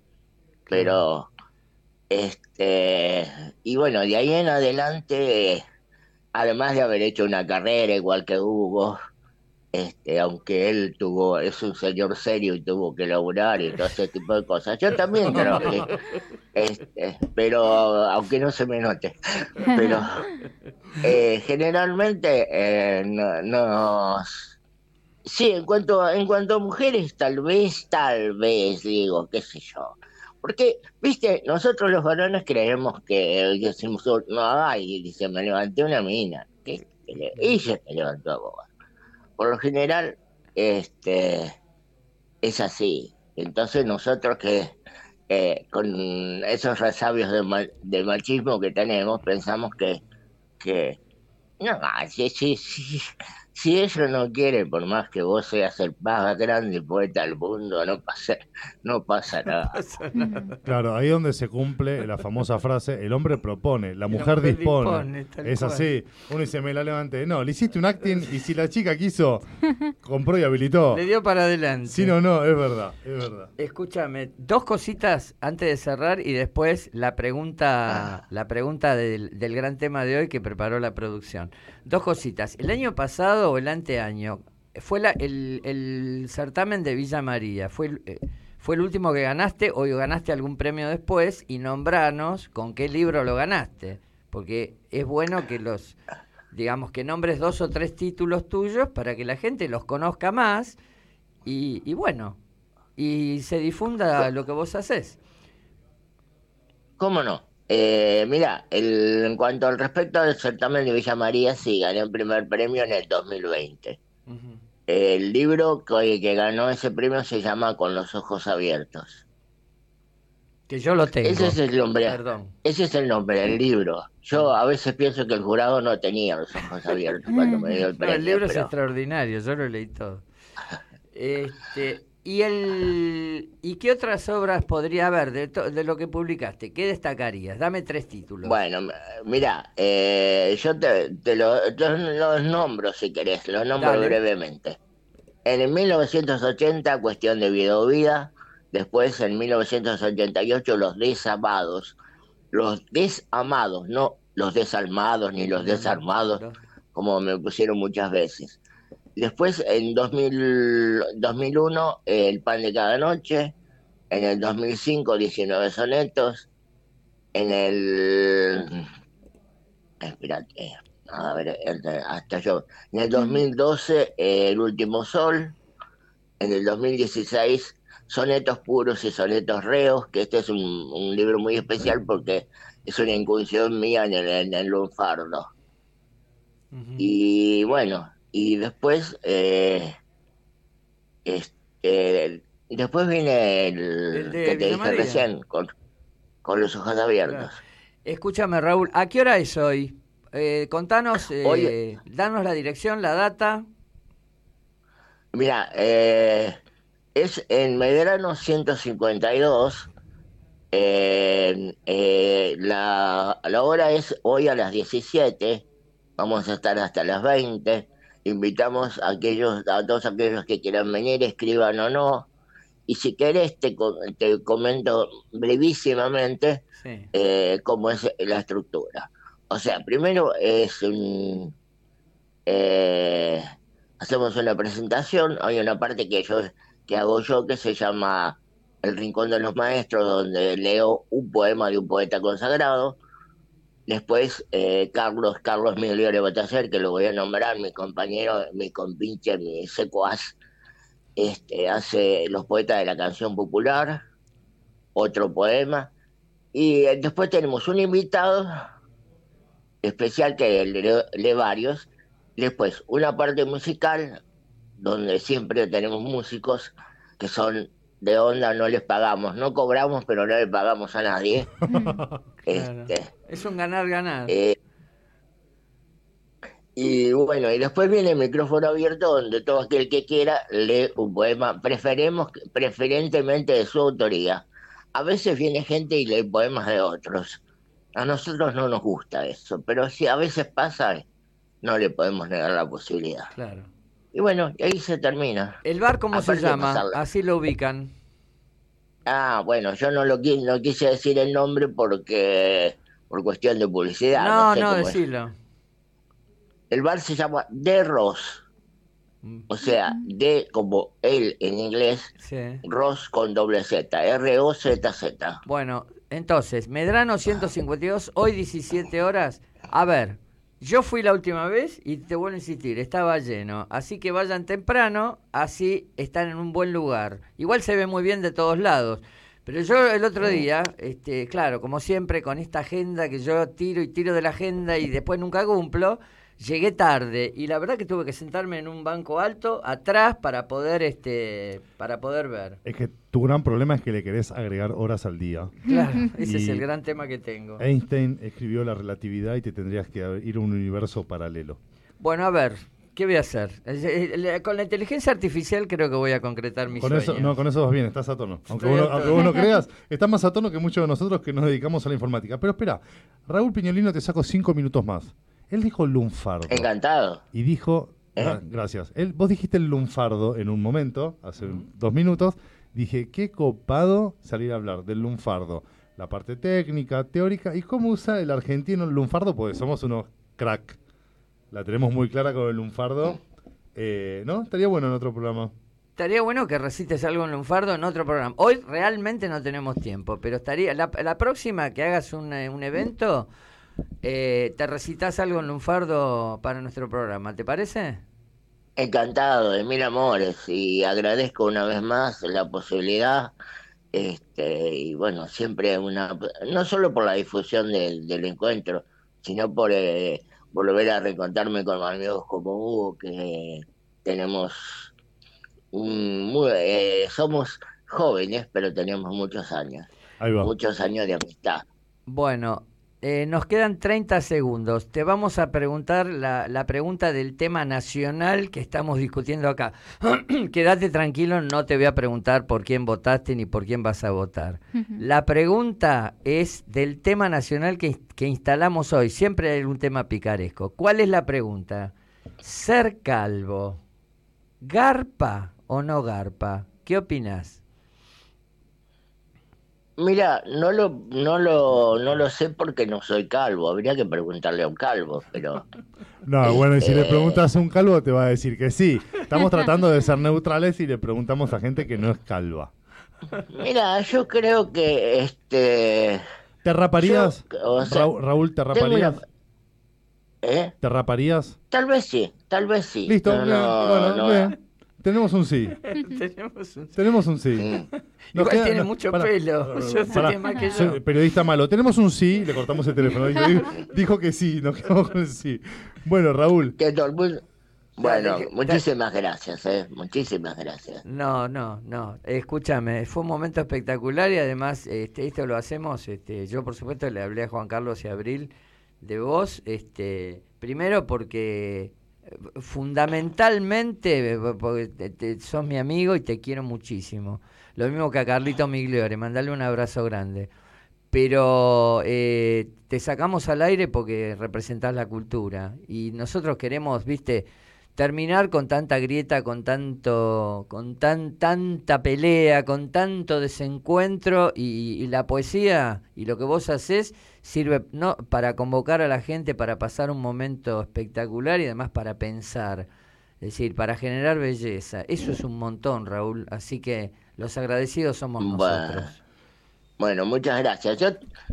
pero, este, y bueno, de ahí en adelante además de haber hecho una carrera igual que Hugo, este, aunque él tuvo, es un señor serio y tuvo que laburar y todo ese tipo de cosas. Yo también trabajé, este, pero aunque no se me note, pero eh, generalmente eh, no- nos... Sí, en cuanto, en cuanto a mujeres, tal vez, tal vez, digo, qué sé yo. Porque, viste, nosotros los varones creemos que decimos, no, ay, dice, me levanté una mina. ¿Qué? Y se te levantó a vos. Por lo general, este, es así. Entonces nosotros que eh, con esos resabios de, ma- de machismo que tenemos, pensamos que, que no, si, si, si, si ella no quiere, por más que vos seas el más grande poeta del mundo, no pasa, no pasa nada. Claro, ahí donde se cumple la famosa frase, el hombre propone, la mujer dispone. es cual. así. Uno dice, me la levanté. No, le hiciste un acting y si la chica quiso, compró y habilitó. Le dio para adelante. Si no, no, es verdad, es verdad. Escúchame, dos cositas antes de cerrar y después la pregunta, la pregunta del, del gran tema de hoy que preparó la producción. Dos cositas. El año pasado o el anteaño fue la- el, el certamen de Villa María. Fue el, eh, fue el último que ganaste o ganaste algún premio después y nombranos con qué libro lo ganaste. Porque es bueno que los, digamos, que nombres dos o tres títulos tuyos para que la gente los conozca más y, y bueno, y se difunda lo que vos haces. ¿Cómo no? Eh, mira, el- en cuanto al respecto del certamen de Villa María, sí, gané el primer premio en el 2020. El libro que, que ganó ese premio se llama Con los ojos abiertos. Que yo lo tengo. Ese es el nombre. Perdón. Ese es el nombre del libro. Yo a veces pienso que el jurado no tenía los ojos abiertos cuando me dio el No, premio. el libro es extraordinario, yo lo leí todo. Este, ¿y, el, ¿Y qué otras obras podría haber de, to- de lo que publicaste? ¿Qué destacarías? Dame tres títulos. Bueno, mira, eh, yo te, te lo- te los nombro si querés, los nombro Dale. brevemente. En el 1980, Cuestión de Vida o Vida. Después, en 1988, Los Desamados. Los Desamados, no los desalmados ni los desarmados, como me pusieron muchas veces. Después, en 2000 2001, El Pan de Cada Noche. En el 2005, 19 sonetos. En el... Espérate, a ver, el- hasta yo. En el 2012, El Último Sol. En el 2016, Sonetos Puros y Sonetos Reos, que este es un, un libro muy especial porque es una incursión mía en el, en el lunfardo. Ujú. Y bueno, y después, eh, este, después viene el, El de que te dije recién, con, con los ojos abiertos. Claro. Escúchame, Raúl, ¿a qué hora es hoy? Eh, contanos, eh, Hoy- danos la dirección, la data. Mira, eh, es en Medrano 152. eh, eh, la, la hora es hoy a las 17. Vamos a estar hasta las 20. Invitamos a aquellos, a todos aquellos que quieran venir, escriban o no. Y si querés, te, te comento brevísimamente Sí. eh, cómo es la estructura. O sea, primero es un, eh, hacemos una presentación, hay una parte que yo que hago yo que se llama El Rincón de los Maestros, donde leo un poema de un poeta consagrado. Después eh, Carlos, Carlos Migliore Batacer, que lo voy a nombrar, mi compañero, mi compinche, mi secuaz, este, hace Los Poetas de la Canción Popular, otro poema. Y eh, después tenemos un invitado especial que lee, lee varios. Después una parte musical, donde siempre tenemos músicos que son de onda, no les pagamos, no cobramos, pero no le pagamos a nadie. Este, Es un ganar-ganar. eh, y bueno, y después viene el micrófono abierto donde todo aquel que quiera lee un poema, preferemos, preferentemente de su autoría. A veces viene gente y lee poemas de otros. A nosotros no nos gusta eso, pero si a veces pasa, no le podemos negar la posibilidad. Claro. Y bueno, y ahí se termina. ¿El bar cómo se Aparte llama? Así lo ubican. Ah, bueno, yo no lo qui- no quise decir el nombre porque por cuestión de publicidad. No, sé no, cómo es. decilo. el bar se llama De Ross. O sea, de como él en inglés, Sí. Ross con doble Z, R-O-Z-Z. Bueno, entonces, Medrano 152, hoy 17 horas. A ver, yo fui la última vez y te vuelvo a insistir, estaba lleno. Así que vayan temprano, así están en un buen lugar. Igual se ve muy bien de todos lados. Pero yo el otro día, este, claro, como siempre, con esta agenda que yo tiro y tiro de la agenda y después nunca cumplo, llegué tarde y la verdad que tuve que sentarme en un banco alto atrás para poder, este, para poder ver. Es que tu gran problema es que le querés agregar horas al día. Claro, ese es Y- el gran tema que tengo. Einstein escribió la relatividad y te tendrías que ir a un universo paralelo. Bueno, a ver, ¿qué voy a hacer? Eh, eh, Con la inteligencia artificial creo que voy a concretar mis Con sueños. eso, no, con eso vas bien, estás a tono. Aunque, vos, a no- tono. aunque vos no creas, estás más a tono que muchos de nosotros que nos dedicamos a la informática. Pero espera, Raúl Piñolino te saco cinco minutos más. Él dijo lunfardo. Encantado. Y dijo, ¿Eh? gra- gracias. Él, vos dijiste el lunfardo en un momento, hace dos minutos. Dije, qué copado salir a hablar del lunfardo. La parte técnica, teórica y cómo usa el argentino el lunfardo, porque somos unos crack. La tenemos muy clara con el lunfardo. Eh, ¿No? Estaría bueno en otro programa. Estaría bueno que recites algo en lunfardo en otro programa. Hoy realmente no tenemos tiempo, pero estaría la, próxima que hagas un, eh, un evento, eh, te recitas algo en lunfardo para nuestro programa, ¿te parece? Encantado, de mil amores. Y agradezco una vez más la posibilidad. Este, y bueno, siempre una. No solo por la difusión del, del encuentro, sino por eh, volver a reencontrarme con amigos como Hugo, que tenemos. Un, muy- eh, somos jóvenes, pero tenemos muchos años. Ahí va. Muchos años de amistad. Bueno, eh, nos quedan 30 segundos. Te vamos a preguntar la, la pregunta del tema nacional que estamos discutiendo acá. Quédate tranquilo, no te voy a preguntar por quién votaste ni por quién vas a votar. La pregunta es del tema nacional que, que instalamos hoy. Siempre hay un tema picaresco. ¿Cuál es la pregunta? ¿Ser calvo, garpa o no garpa? ¿Qué opinas? Mira, no lo, no lo, no lo sé porque no soy calvo. Habría que preguntarle a un calvo, pero No, bueno, y si le Eh. preguntas a un calvo te va a decir que sí. Estamos tratando de ser neutrales y le preguntamos a gente que no es calva. mira, yo creo que este, ¿Te raparías? Yo, o sea, Raúl, Raúl, ¿te raparías? una- ¿eh? ¿Te raparías? Tal vez sí, tal vez sí. Listo, No, bien, no, bueno, no. bien. Tenemos un sí. Tenemos un... Tenemos un sí. Mm. Nos Igual tiene mucho pelo. Yo pará. sé más que yo. Soy periodista malo. Tenemos un sí, le cortamos el teléfono. Dijo, dijo que sí, nos quedamos con el sí. Bueno, Raúl, Que todo el mundo- Bueno, muchísimas gracias, eh, muchísimas gracias. No, no, no. Escúchame, fue un momento espectacular y además este, esto lo hacemos. Este, yo, por supuesto, le hablé a Juan Carlos y a Abril de vos. Este, primero porque fundamentalmente porque te- sos mi amigo y te quiero muchísimo. Lo mismo que a Carlito Migliore, mandale un abrazo grande. Pero eh, te sacamos al aire porque representás la cultura y nosotros queremos, viste, terminar con tanta grieta, con tanto, con tan tanta pelea, con tanto desencuentro y, y la poesía y lo que vos haces sirve no para convocar a la gente para pasar un momento espectacular y además para pensar, es decir, para generar belleza. Eso es un montón, Raúl. Así que los agradecidos somos Bueno. nosotros. Bueno, muchas gracias. Yo,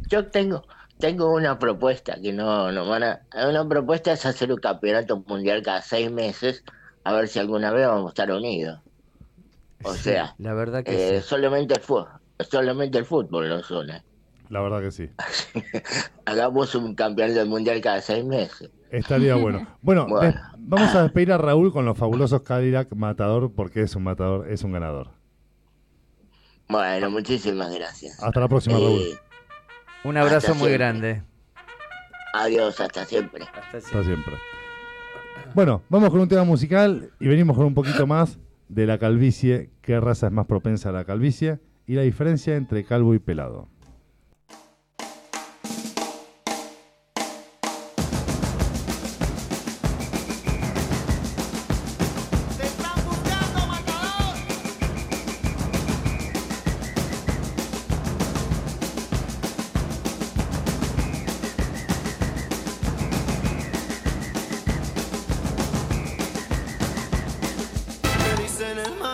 yo tengo, tengo una propuesta que no, no van a. Una propuesta es hacer un campeonato mundial cada seis meses, a ver si alguna vez vamos a estar unidos. O Sí, sea, la verdad que eh, sí. solamente el fútbol, solamente el fútbol nos une. la verdad que sí. Hagamos un campeonato mundial cada seis meses. Estaría bueno. Bueno, vamos a despedir a Raúl con los fabulosos Cadillac Matador porque es un matador, es un ganador. Bueno, muchísimas gracias. Hasta la próxima, Eh, Raúl. Un abrazo hasta muy siempre. grande. Adiós, hasta siempre. Hasta Hasta siempre. Bueno, vamos con un tema musical y venimos con un poquito más de la calvicie, qué raza es más propensa a la calvicie y la diferencia entre calvo y pelado. in my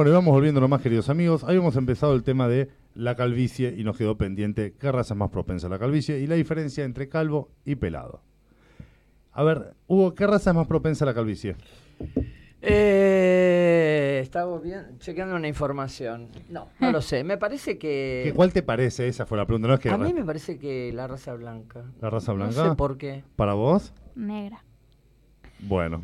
Bueno, y vamos volviendo nomás, queridos amigos. Habíamos empezado el tema de la calvicie y nos quedó pendiente qué raza es más propensa a la calvicie y la diferencia entre calvo y pelado. A ver, Hugo, ¿qué raza es más propensa a la calvicie? Eh, estamos bien, chequeando una información. No, no lo sé. Me parece que. ¿Qué, ¿Cuál te parece? Esa fue la pregunta. No es que A mí me parece que la raza blanca. la raza blanca. No sé por qué. ¿Para vos? Negra. Bueno.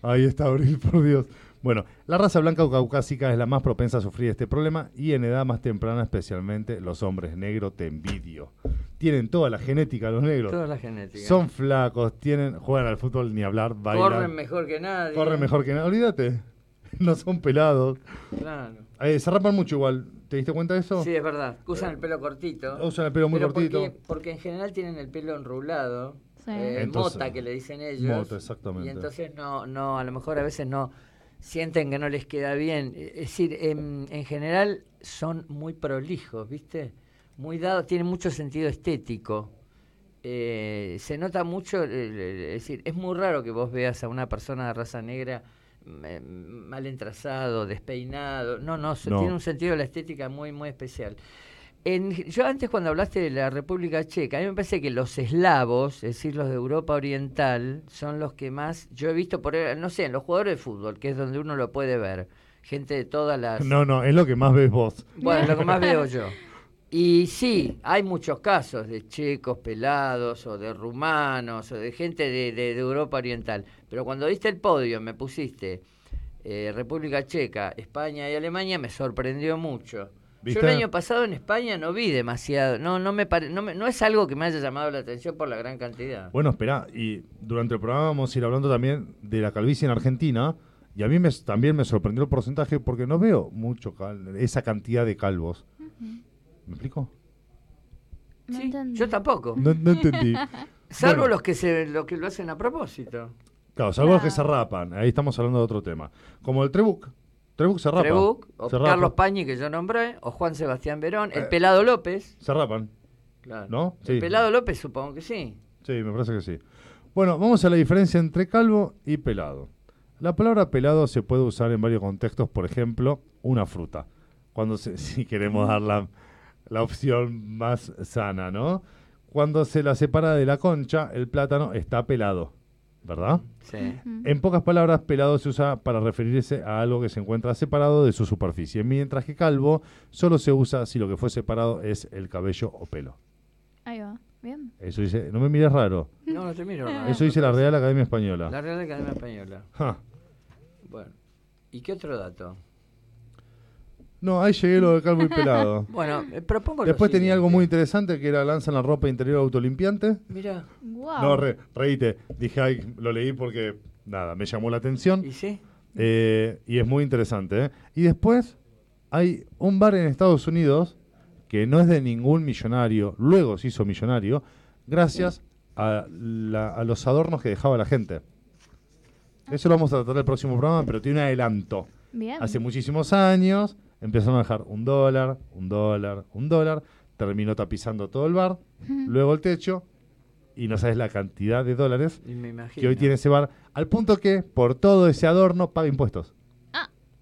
Ahí está Abril, por Dios. Bueno, la raza blanca o caucásica es la más propensa a sufrir este problema y en edad más temprana especialmente los hombres negros te envidio. Tienen toda la genética los negros. Toda la genética. Son flacos, tienen, juegan al fútbol ni hablar, bailan. Corren mejor que nadie. corren mejor que nada. Olvídate. No son pelados. Claro. Eh, se rapan mucho igual. ¿Te diste cuenta de eso? Sí, es verdad. Usan el pelo cortito. Usan el pelo muy Pero cortito. Porque, porque en general tienen el pelo enrulado. Sí. eh, Entonces- mota, que le dicen ellos. Mota, exactamente. Y entonces no, no, a lo mejor a veces no sienten que no les queda bien. Eh, Es decir, en, en general son muy prolijos, ¿viste? Muy dados, tienen mucho sentido estético. Eh, se nota mucho, eh, es decir, es muy raro que vos veas a una persona de raza negra mm, eh, mal entrazado, despeinado. No, No. tiene un sentido de la estética muy, muy especial. En, yo antes cuando hablaste de la República Checa, a mí me parece que los eslavos, es decir, los de Europa Oriental, son los que más, yo he visto por, no sé, en los jugadores de fútbol, que es donde uno lo puede ver, gente de todas las... No, no, es lo que más ves vos. Bueno, lo que más veo yo. Y sí, hay muchos casos de checos pelados o de rumanos o de gente de, de- de Europa Oriental. Pero cuando diste el podio, me pusiste eh, República Checa, España y Alemania, me sorprendió mucho. ¿Viste? Yo el año pasado en España no vi demasiado, no no me, pare- no me- no es algo que me haya llamado la atención por la gran cantidad. Bueno, espera, y durante el programa vamos a ir hablando también de la calvicie en Argentina. Y a mí me, también me sorprendió el porcentaje porque no veo mucho cal- esa cantidad de calvos. ¿Me explico? No Sí, entendí. yo tampoco. No, no entendí. Salvo bueno. los que se los que lo hacen a propósito. Claro, salvo los que se rapan. Ahí estamos hablando de otro tema. Como el Trebuc. Trebuc se rapa. Trebuc, o se rapa. Carlos Pañi, que yo nombré, o Juan Sebastián Verón, el Eh. Pelado López. Se rapan. Claro. ¿No? Sí. El Pelado López supongo que sí. Sí, me parece que sí. Bueno, vamos a la diferencia entre calvo y pelado. La palabra pelado se puede usar en varios contextos, por ejemplo, una fruta. Cuando se, si queremos dar la, la opción más sana, ¿no? Cuando se la separa de la concha, el plátano está pelado, ¿verdad? Sí. En pocas palabras, pelado se usa para referirse a algo que se encuentra separado de su superficie, mientras que calvo solo se usa si lo que fue separado es el cabello o pelo. Ahí va. Bien. Eso dice, no me mires raro, No, no te miro. eso dice la Real Academia Española. La Real Academia Española. Ja. Bueno. ¿Y qué otro dato? No, ahí llegué lo de calvo y pelado. Bueno, eh, propongo lo Después tenía algo muy interesante que era lanzan la ropa interior autolimpiante. Mira, Wow. No, re- reíte. Dije, ay, lo leí porque, nada, me llamó la atención. ¿y sí? Eh, y es muy interesante. ¿eh? Y después hay un bar en Estados Unidos que no es de ningún millonario, luego se hizo millonario, gracias a, la- a los adornos que dejaba la gente. Eso lo vamos a tratar el próximo programa, pero tiene un adelanto. Bien. Hace muchísimos años empezaron a dejar un dólar, un dólar, un dólar, terminó tapizando todo el bar, luego el techo, y no sabes la cantidad de dólares que hoy tiene ese bar, al punto que por todo ese adorno paga impuestos.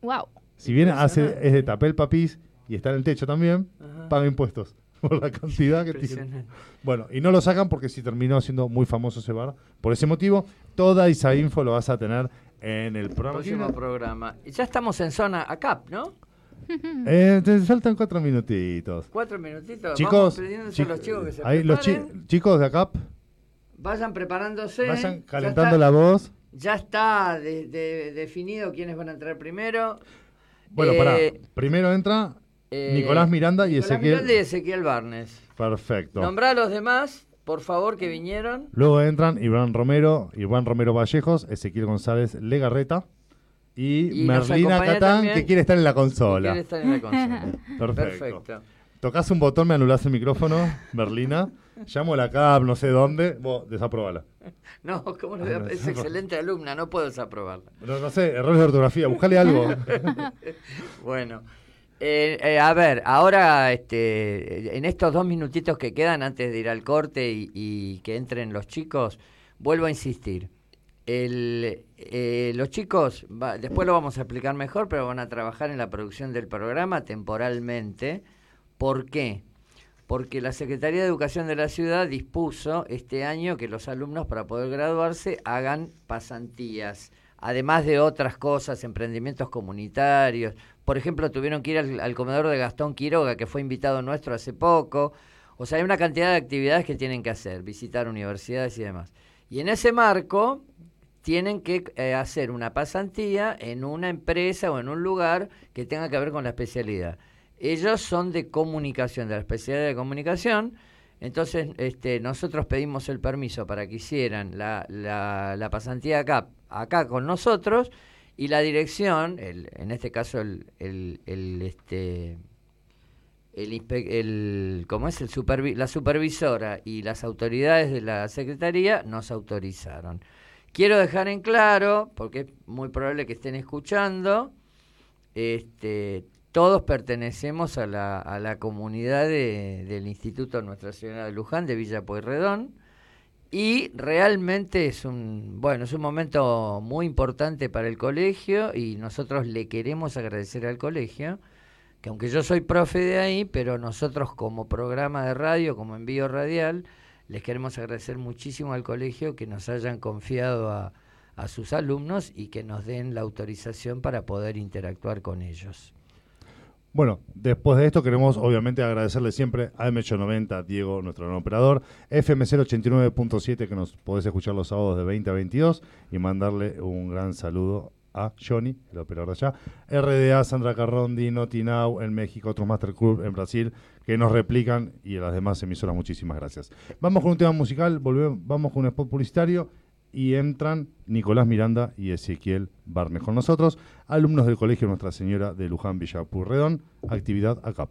Wow. Si bien hace, es de papel papís y está en el techo también, Ajá. paga impuestos por la cantidad que tiene. Bueno, y no lo sacan porque si terminó siendo muy famoso ese bar. Por ese motivo, toda esa info lo vas a tener en el programa. Próximo programa. Y Ya estamos en zona ACAP, ¿no? Eh, te faltan cuatro minutitos. Cuatro minutitos. Vamos Chicos, a chi- los chicos que se ahí, los chi- preparen. chicos de acá, Vayan preparándose. vayan Ya calentando está- la voz. Ya está de- de- definido quiénes van a entrar primero. Bueno, Eh, pará. Primero entra eh, Nicolás Miranda y Nicolás Ezequiel. Miranda y Ezequiel Barnes. Perfecto. Nombrá a los demás, por favor, que vinieron. Luego entran Iván Romero, Iván Romero Vallejos, Ezequiel González Legarreta y, Merlina Catán, que quiere estar en la consola. quiere estar en la consola. Perfecto. Perfecto. Tocas un botón, me anulás el micrófono, Merlina. Llamo a la CAP, no sé dónde. Vos, desaprobala. No, ¿cómo no voy a- Es excelente alumna, no puedo desaprobarla. No, no sé, errores de ortografía, buscale algo. Bueno, eh, eh, a ver, ahora este, en estos dos minutitos que quedan antes de ir al corte y, y que entren los chicos, vuelvo a insistir. el, eh, los chicos, después lo vamos a explicar mejor, pero van a trabajar en la producción del programa temporalmente. ¿Por qué? Porque la Secretaría de Educación de la ciudad dispuso este año que los alumnos para poder graduarse hagan pasantías, además de otras cosas, emprendimientos comunitarios. Por ejemplo, tuvieron que ir al, al comedor de Gastón Quiroga, que fue invitado nuestro hace poco. O sea, hay una cantidad de actividades que tienen que hacer, visitar universidades y demás. Y en ese marco tienen que eh, hacer una pasantía en una empresa o en un lugar que tenga que ver con la especialidad. Ellos son de comunicación, de la especialidad de comunicación. Entonces, este, nosotros pedimos el permiso para que hicieran la, la, la pasantía acá, acá con nosotros y la dirección, el, en este caso el, el, el, este, el, ¿cómo es? El supervi- la supervisora y las autoridades de la secretaría nos autorizaron. Quiero dejar en claro, porque es muy probable que estén escuchando, este, todos pertenecemos a la, a la comunidad de- del Instituto Nuestra Señora de Luján de Villa Pueyrredón y realmente es un bueno es un momento muy importante para el colegio y nosotros le queremos agradecer al colegio que aunque yo soy profe de ahí pero nosotros como programa de radio como envío radial les queremos agradecer muchísimo al colegio que nos hayan confiado a, sus alumnos y que nos den la autorización para poder interactuar con ellos. Bueno, después de esto queremos obviamente agradecerle siempre a M890, Diego, nuestro gran operador, FM089.7 que nos podés escuchar los sábados de 20 a 22 y mandarle un gran saludo a Johnny, el operador de allá, RDA, Sandra Carrondi, Notinau en México, otros Master Club en Brasil que nos replican y a las demás emisoras muchísimas gracias. Vamos con un tema musical, volvemos, vamos con un spot publicitario y entran Nicolás Miranda y Ezequiel Barnes con nosotros, alumnos del Colegio Nuestra Señora de Luján Villapurredón, actividad ACAP.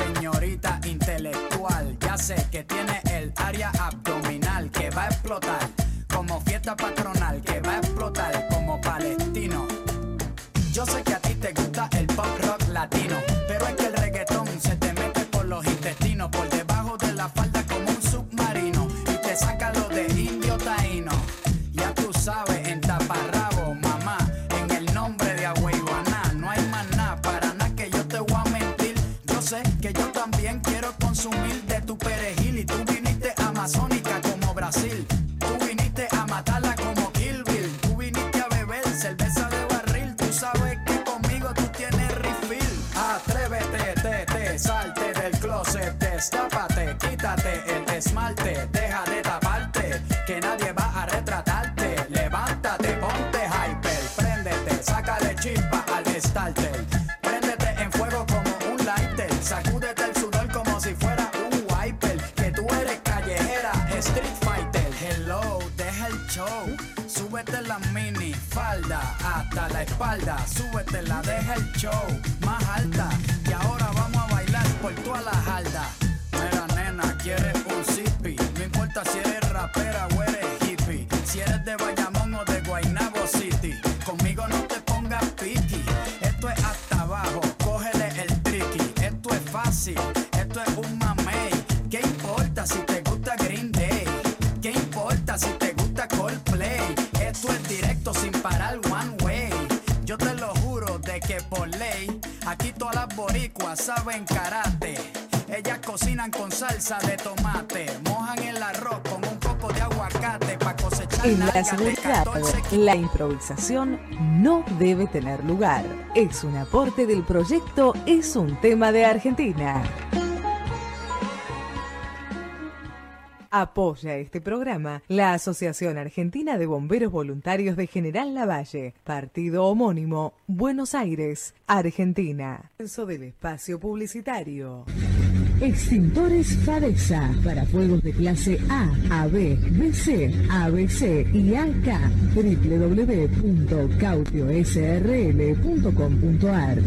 Señorita intelectual, ya sé que tiene el área abdominal que va a explotar como fiesta patronal, la espalda. Súbete la, deja el show más alta. Y ahora vamos a bailar por toda la jalda. Mira, nena, quieres saben karate. Ellas cocinan con salsa de tomate, mojan el arroz con un poco de aguacate para cosechar En la nalgas de seguridad, 14 la improvisación no debe tener lugar. Es un aporte del proyecto Es un tema de Argentina. Apoya este programa la Asociación Argentina de Bomberos Voluntarios de General Lavalle, partido homónimo, Buenos Aires, Argentina. Del espacio publicitario. Extintores Fadesa para fuegos de clase A, AB, BC, ABC y AK. www.cautiosrl.com.ar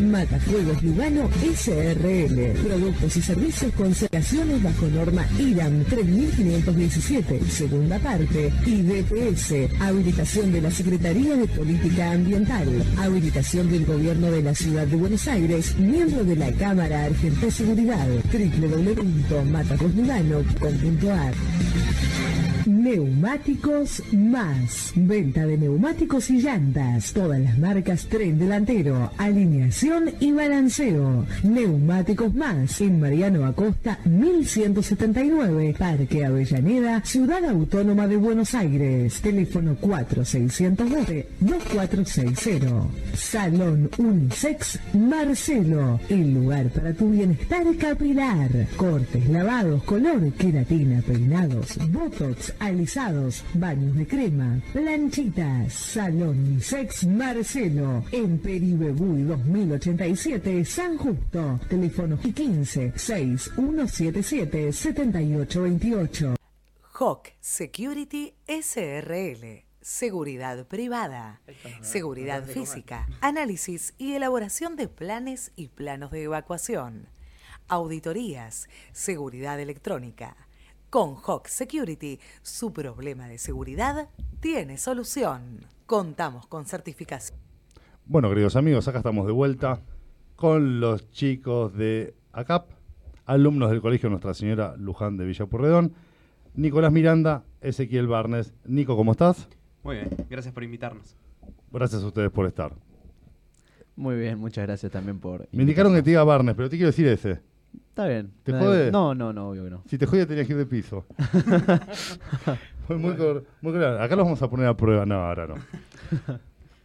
Matafuegos Lugano SRL. Productos y servicios con certificaciones bajo norma IRAM 3517, segunda parte. Y DPS. Habilitación de la Secretaría de Política Ambiental. Habilitación del Gobierno de la Ciudad de Buenos Aires. Miembro de la Cámara Argentina de Seguridad. www.matafuegoslugano.com.ar Neumáticos Más. Venta de neumáticos y llantas. Todas las marcas tren delantero, alineación y balanceo. Neumáticos Más. En Mariano Acosta 1179. Parque Avellaneda, Ciudad Autónoma de Buenos Aires. Teléfono 4612-2460. Salón Unisex Marcelo. El lugar para tu bienestar capilar. Cortes, lavados, color, queratina, peinados, botox, alisados, baños de crema, planchitas, salón unisex Marcelo, en Peribebuy 2087, San Justo, teléfono 15 6177 7828. Hawk Security SRL. Seguridad privada, seguridad física, análisis y elaboración de planes y planos de evacuación, auditorías, seguridad electrónica. Con Hawk Security, su problema de seguridad tiene solución. Contamos con certificación. Bueno, queridos amigos, acá estamos de vuelta con los chicos de ACAP, alumnos del Colegio Nuestra Señora Luján de Villa Purredón, Nicolás Miranda, Ezequiel Barnes. Nico, ¿cómo estás? Muy bien, gracias por invitarnos. Gracias a ustedes por estar. Muy bien, muchas gracias también por. Me indicaron que te diga Barnes, pero te quiero decir ese. Está bien. ¿Te no, jode? No, no, no, obvio que no. Si te jode, tenías que ir de piso. Fue muy, cor- muy claro. Acá los vamos a poner a prueba. No, ahora no.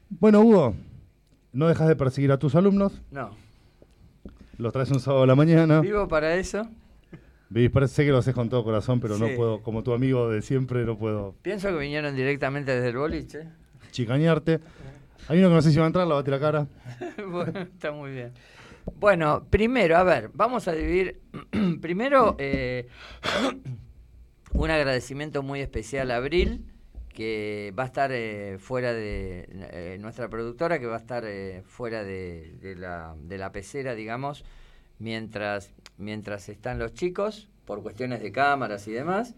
Bueno, Hugo, no dejas de perseguir a tus alumnos. No. Los traes un sábado a la mañana. Vivo para eso. Parece que lo haces con todo corazón, pero no puedo, como tu amigo de siempre, no puedo Pienso que vinieron directamente desde el boliche. chicañarte. Hay uno que no sé si va a entrar, lavate la cara. bueno, está muy bien. Bueno, primero, a ver, vamos a dividir. primero, eh, un agradecimiento muy especial a Abril, que va a estar eh, fuera de. eh, nuestra productora, que va a estar eh, fuera de, de la, de la pecera, digamos, mientras, mientras están los chicos, por cuestiones de cámaras y demás.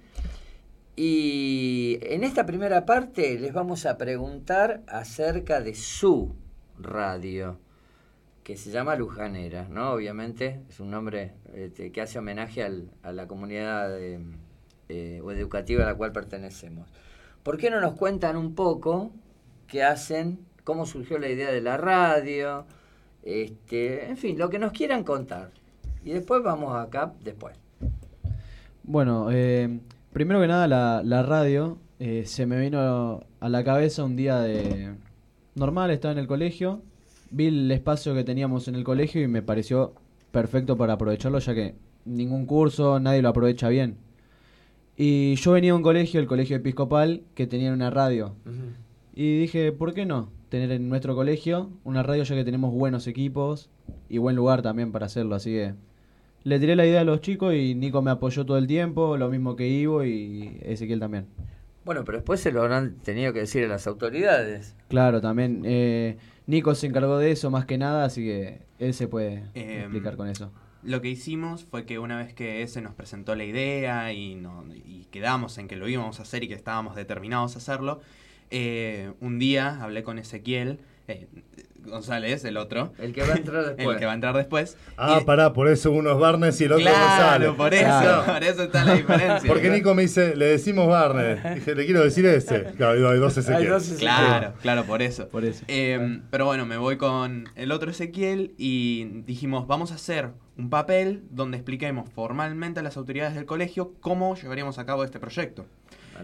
Y en esta primera parte les vamos a preguntar acerca de su radio, que se llama Lujanera, ¿no? Obviamente es un nombre este, que hace homenaje al- a la comunidad eh, eh, o educativa a la cual pertenecemos. ¿Por qué no nos cuentan un poco qué hacen, cómo surgió la idea de la radio, este, en fin, lo que nos quieran contar? Y después vamos acá después. Bueno, eh, primero que nada, la, la radio eh, se me vino a la cabeza un día de. Normal, estaba en el colegio. Vi el espacio que teníamos en el colegio y me pareció perfecto para aprovecharlo, ya que ningún curso, nadie lo aprovecha bien. Y yo venía a un colegio, el colegio episcopal, que tenía una radio. Y dije, ¿por qué no? Tener en nuestro colegio una radio ya que tenemos buenos equipos y buen lugar también para hacerlo. Así que le tiré la idea a los chicos y Nico me apoyó todo el tiempo, lo mismo que Ivo y Ezequiel también. Bueno, pero después se lo habrán tenido que decir a las autoridades. Claro, también. eh, Nico se encargó de eso más que nada, así que él se puede Em, explicar con eso. Lo que hicimos fue que una vez que ese nos presentó la idea y, no, y quedamos en que lo íbamos a hacer y que estábamos determinados a hacerlo, eh, un día hablé con Ezequiel, eh, González, el otro. El que va a entrar después. el que va a entrar después. Ah, pará, por eso uno es Barnes y el otro Claro, González. por eso, por eso está la diferencia. Porque Nico me dice, le decimos Barnes. Dije, le quiero decir ese. Claro, hay dos Ezequiel. Claro, claro, por eso. Por eso. Eh, pero bueno, me voy con el otro Ezequiel y dijimos, vamos a hacer un papel donde expliquemos formalmente a las autoridades del colegio cómo llevaríamos a cabo este proyecto.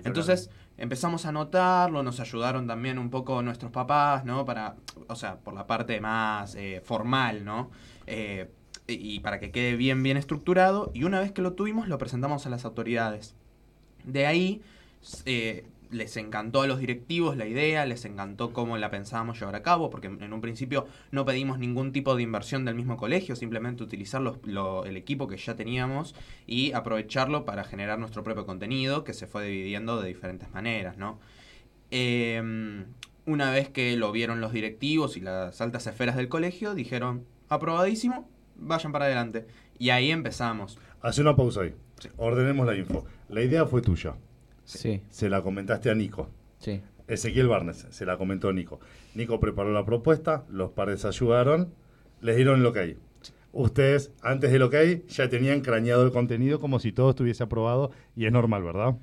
Entonces empezamos a anotarlo, nos ayudaron también un poco nuestros papás, ¿no? Para, o sea, por la parte más eh, formal, ¿no? Eh, y para que quede bien, bien estructurado. Y una vez que lo tuvimos, lo presentamos a las autoridades. De ahí eh, les encantó a los directivos la idea, les encantó cómo la pensábamos llevar a cabo, porque en un principio no pedimos ningún tipo de inversión del mismo colegio, simplemente utilizar los- lo- el equipo que ya teníamos y aprovecharlo para generar nuestro propio contenido, que se fue dividiendo de diferentes maneras, ¿no? Eh, una vez que lo vieron los directivos y las altas esferas del colegio, dijeron, aprobadísimo, vayan para adelante. Y ahí empezamos. Hace una pausa ahí. Ordenemos la info. La idea fue tuya. Sí, Se la comentaste a Nico. sí. Ezequiel Barnes, se la comentó Nico. Nico preparó la propuesta, los pares ayudaron, les dieron el ok. Ustedes, antes del ok, ya tenían craneado el contenido como si todo estuviese aprobado y es normal, ¿verdad?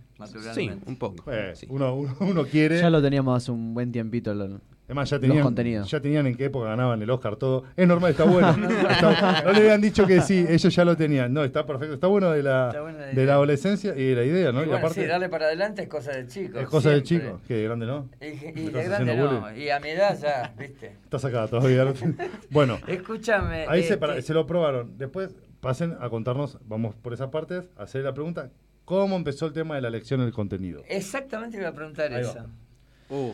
Sí, un poco. Eh, sí. uno, uno, uno quiere... Ya lo teníamos hace un buen tiempito. lo- Además, ya tenían, contenidos. ya tenían en qué época ganaban el Oscar todo. Es normal, está bueno. Está- no le habían dicho que sí, ellos ya lo tenían. No, está perfecto. Está bueno de la, Está buena la de la adolescencia y de la idea, ¿no? Y y bueno, aparte, sí, darle para adelante es cosa del chico. es cosa del siempre. chico. Que de grande, ¿no? Y, y ¿Me de estás grande no. bullying? Y a mi edad ya, ¿viste? Está sacada todavía. bueno, Escúchame. ahí eh, se, para- que- se lo probaron. Después pasen a contarnos, vamos por esas partes, a hacer la pregunta. ¿Cómo empezó el tema de la elección del contenido? Exactamente iba a preguntar Ahí va. eso. Uh,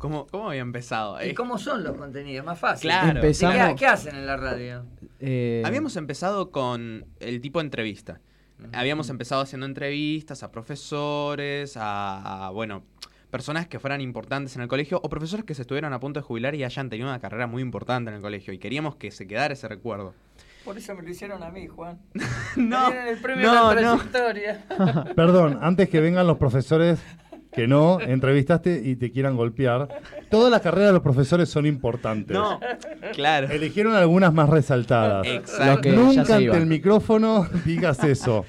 ¿cómo, ¿Cómo había empezado? ¿Y cómo son los contenidos? Más fácil. Claro. ¿Y Empezamos- ¿Qué, qué hacen en la radio? Eh, Habíamos empezado con el tipo de entrevista. Habíamos empezado haciendo entrevistas a profesores, a, a, bueno, personas que fueran importantes en el colegio o profesores que se estuvieran a punto de jubilar y hayan tenido una carrera muy importante en el colegio y queríamos que se quedara ese recuerdo. Por eso me lo hicieron a mí, Juan. No, Me el premio no, a la no. trayectoria. Perdón, antes que vengan los profesores que no entrevistaste y te quieran golpear, todas las carreras de los profesores son importantes. No, claro. Eligieron algunas más resaltadas. Exacto. Que Nunca ante iban. el micrófono digas eso.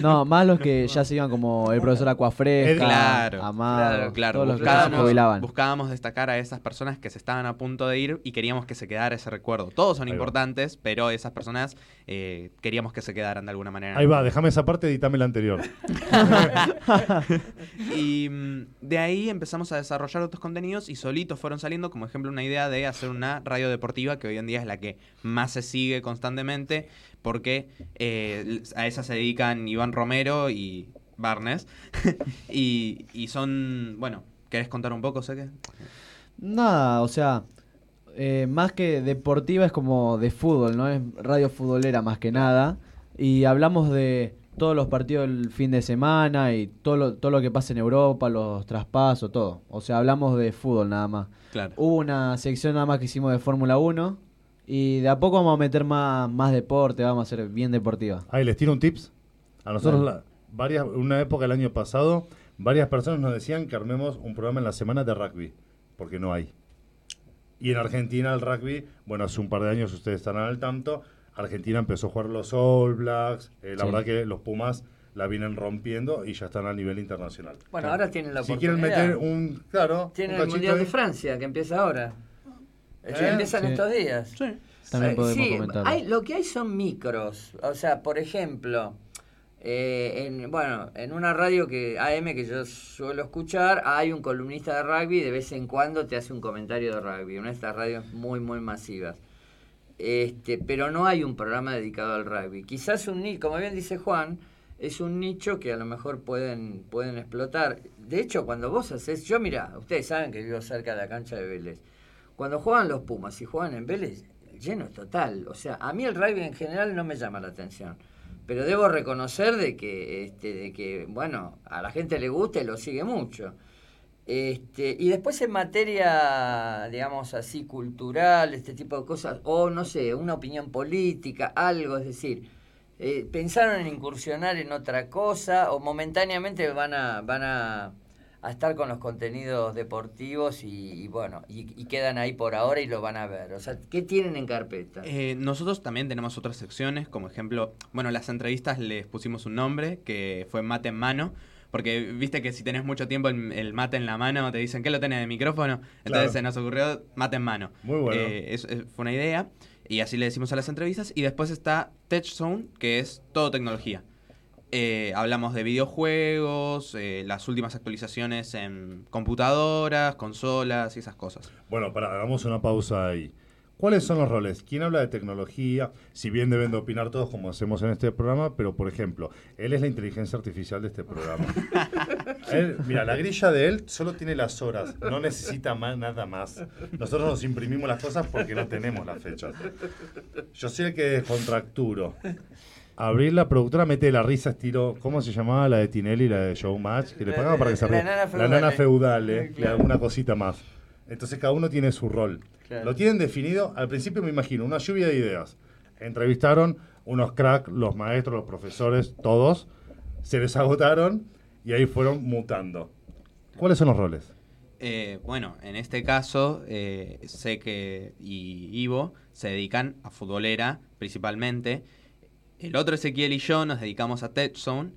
No, más los que ya se iban como el profesor Acuafresca, Claro, Amado, claro, claro. todos los que ya se Buscábamos, jubilaban. buscábamos destacar a esas personas que se estaban a punto de ir y queríamos que se quedara ese recuerdo. Todos son Ahí va. importantes, pero esas personas eh, queríamos que se quedaran de alguna manera. Ahí va, déjame esa parte, editame la anterior. Y mm, de ahí empezamos a desarrollar otros contenidos y solitos fueron saliendo, como ejemplo, una idea de hacer una radio deportiva que hoy en día es la que más se sigue constantemente porque eh, a esa se dedican Iván Romero y Barnes. y, y son, bueno, ¿querés contar un poco, sé que? Nada, o sea, eh, más que deportiva es como de fútbol, ¿no? Es radio futbolera más que nada. Y hablamos de todos los partidos del fin de semana y todo lo, todo lo que pasa en Europa, los traspasos, todo. O sea, hablamos de fútbol nada más. Claro. Hubo una sección nada más que hicimos de Fórmula 1 y de a poco vamos a meter más, más deporte, vamos a ser bien deportiva. Ahí les tiro un tips. A nosotros, la- varias, una época el año pasado, varias personas nos decían que armemos un programa en la semana de rugby, porque no hay. Y en Argentina el rugby, bueno, hace un par de años ustedes estarán al tanto, Argentina empezó a jugar los All Blacks, eh, la Sí. verdad que los Pumas la vienen rompiendo y ya están a nivel internacional. Bueno, ahora tienen la Si oportunidad. quieren meter un, claro, Tienen un el Mundial de. Francia, que empieza ahora. ¿Eh? Empiezan Sí. estos días. Sí. También podemos sí, comentarlo. hay- lo que hay son micros. O sea, por ejemplo, eh, en, bueno, en una radio que AM que yo suelo escuchar, hay un columnista de rugby de vez en cuando te hace un comentario de rugby. Una de estas radios muy, muy masivas. Este, pero no hay un programa dedicado al rugby. Quizás un nicho, como bien dice Juan, es un nicho que a lo mejor pueden, pueden explotar. De hecho, cuando vos haces, yo mira, ustedes saben que vivo cerca de la cancha de Vélez. Cuando juegan los Pumas y juegan en Vélez, lleno total. O sea, a mí el rugby en general no me llama la atención. Pero debo reconocer de que, este, de que, bueno, a la gente le gusta y lo sigue mucho. Este, y después en materia, digamos así, cultural, este tipo de cosas, o no sé, una opinión política, algo, es decir, eh, pensaron en incursionar en otra cosa o momentáneamente van a, van a, a estar con los contenidos deportivos y, y bueno, y, quedan ahí por ahora y lo van a ver. O sea, ¿qué tienen en carpeta? Eh, nosotros también tenemos otras secciones, como ejemplo, bueno, las entrevistas les pusimos un nombre que fue mate en mano. Porque viste que si tenés mucho tiempo el, el mate en la mano, te dicen, ¿qué lo tenés de micrófono? Entonces Claro. se nos ocurrió mate en mano. Muy bueno. Eh, es- es- fue una idea. Y así le decimos a las entrevistas. Y después está Tech Zone, que es todo tecnología. Eh, hablamos de videojuegos, eh, las últimas actualizaciones en computadoras, consolas y esas cosas. Bueno, para, hagamos una pausa ahí. ¿Cuáles son los roles? ¿Quién habla de tecnología? Si bien deben de opinar todos como hacemos en este programa, pero por ejemplo, él es la inteligencia artificial de este programa. Él- mira, la grilla de él solo tiene las horas, no necesita más, nada más. Nosotros nos imprimimos las cosas porque no tenemos las fechas. Yo soy el que descontracturo. Abril, la productora, mete la risa estilo, ¿cómo se llamaba la de Tinelli, la de Showmatch? Que le pagaba para que se La nana La feudal, nana eh. feudal, eh, y Claro. alguna cosita más. Entonces cada uno tiene su rol. Claro. Lo tienen definido, al principio me imagino, una lluvia de ideas. Entrevistaron unos cracks, los maestros, los profesores, todos, se les agotaron y ahí fueron mutando. ¿Cuáles son los roles? Eh, bueno, en este caso, eh, sé que y Ivo se dedican a futbolera principalmente. El otro Ezequiel y yo nos dedicamos a Tech Zone.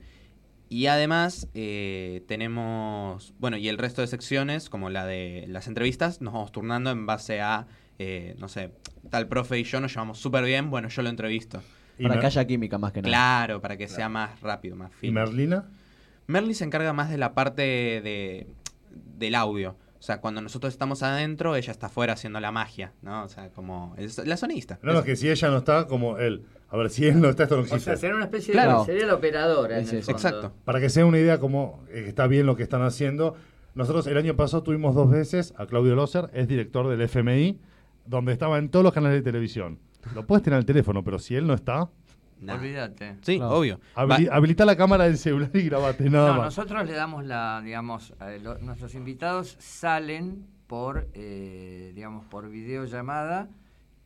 Y además eh, tenemos, bueno, y el resto de secciones, como la de las entrevistas, nos vamos turnando en base a, eh, no sé, tal profe y yo nos llevamos súper bien, bueno, yo lo entrevisto. Para que haya química más que nada. Claro, para que sea más rápido, más ¿Y fino. Merlina? Merly se encarga más de la parte de, del audio. O sea, cuando nosotros estamos adentro, ella está afuera haciendo la magia, ¿no? O sea, como es la sonista. No, no, que si ella no está, como él. A ver, si él no está, esto no O existe. sea, será una especie Claro. de... Sería la operadora en Sí, el fondo. Exacto. Para que se den una idea como eh, está bien lo que están haciendo. Nosotros el año pasado tuvimos dos veces a Claudio Loser, es director del FMI, donde estaba en todos los canales de televisión. Lo puedes tener al teléfono, pero si él no está, Nah. Olvídate. Sí, obvio. habili- Va- habilita la cámara del celular y grabate, nada No, más. nosotros le damos la, digamos, eh, lo- nuestros invitados salen por, eh, digamos, por videollamada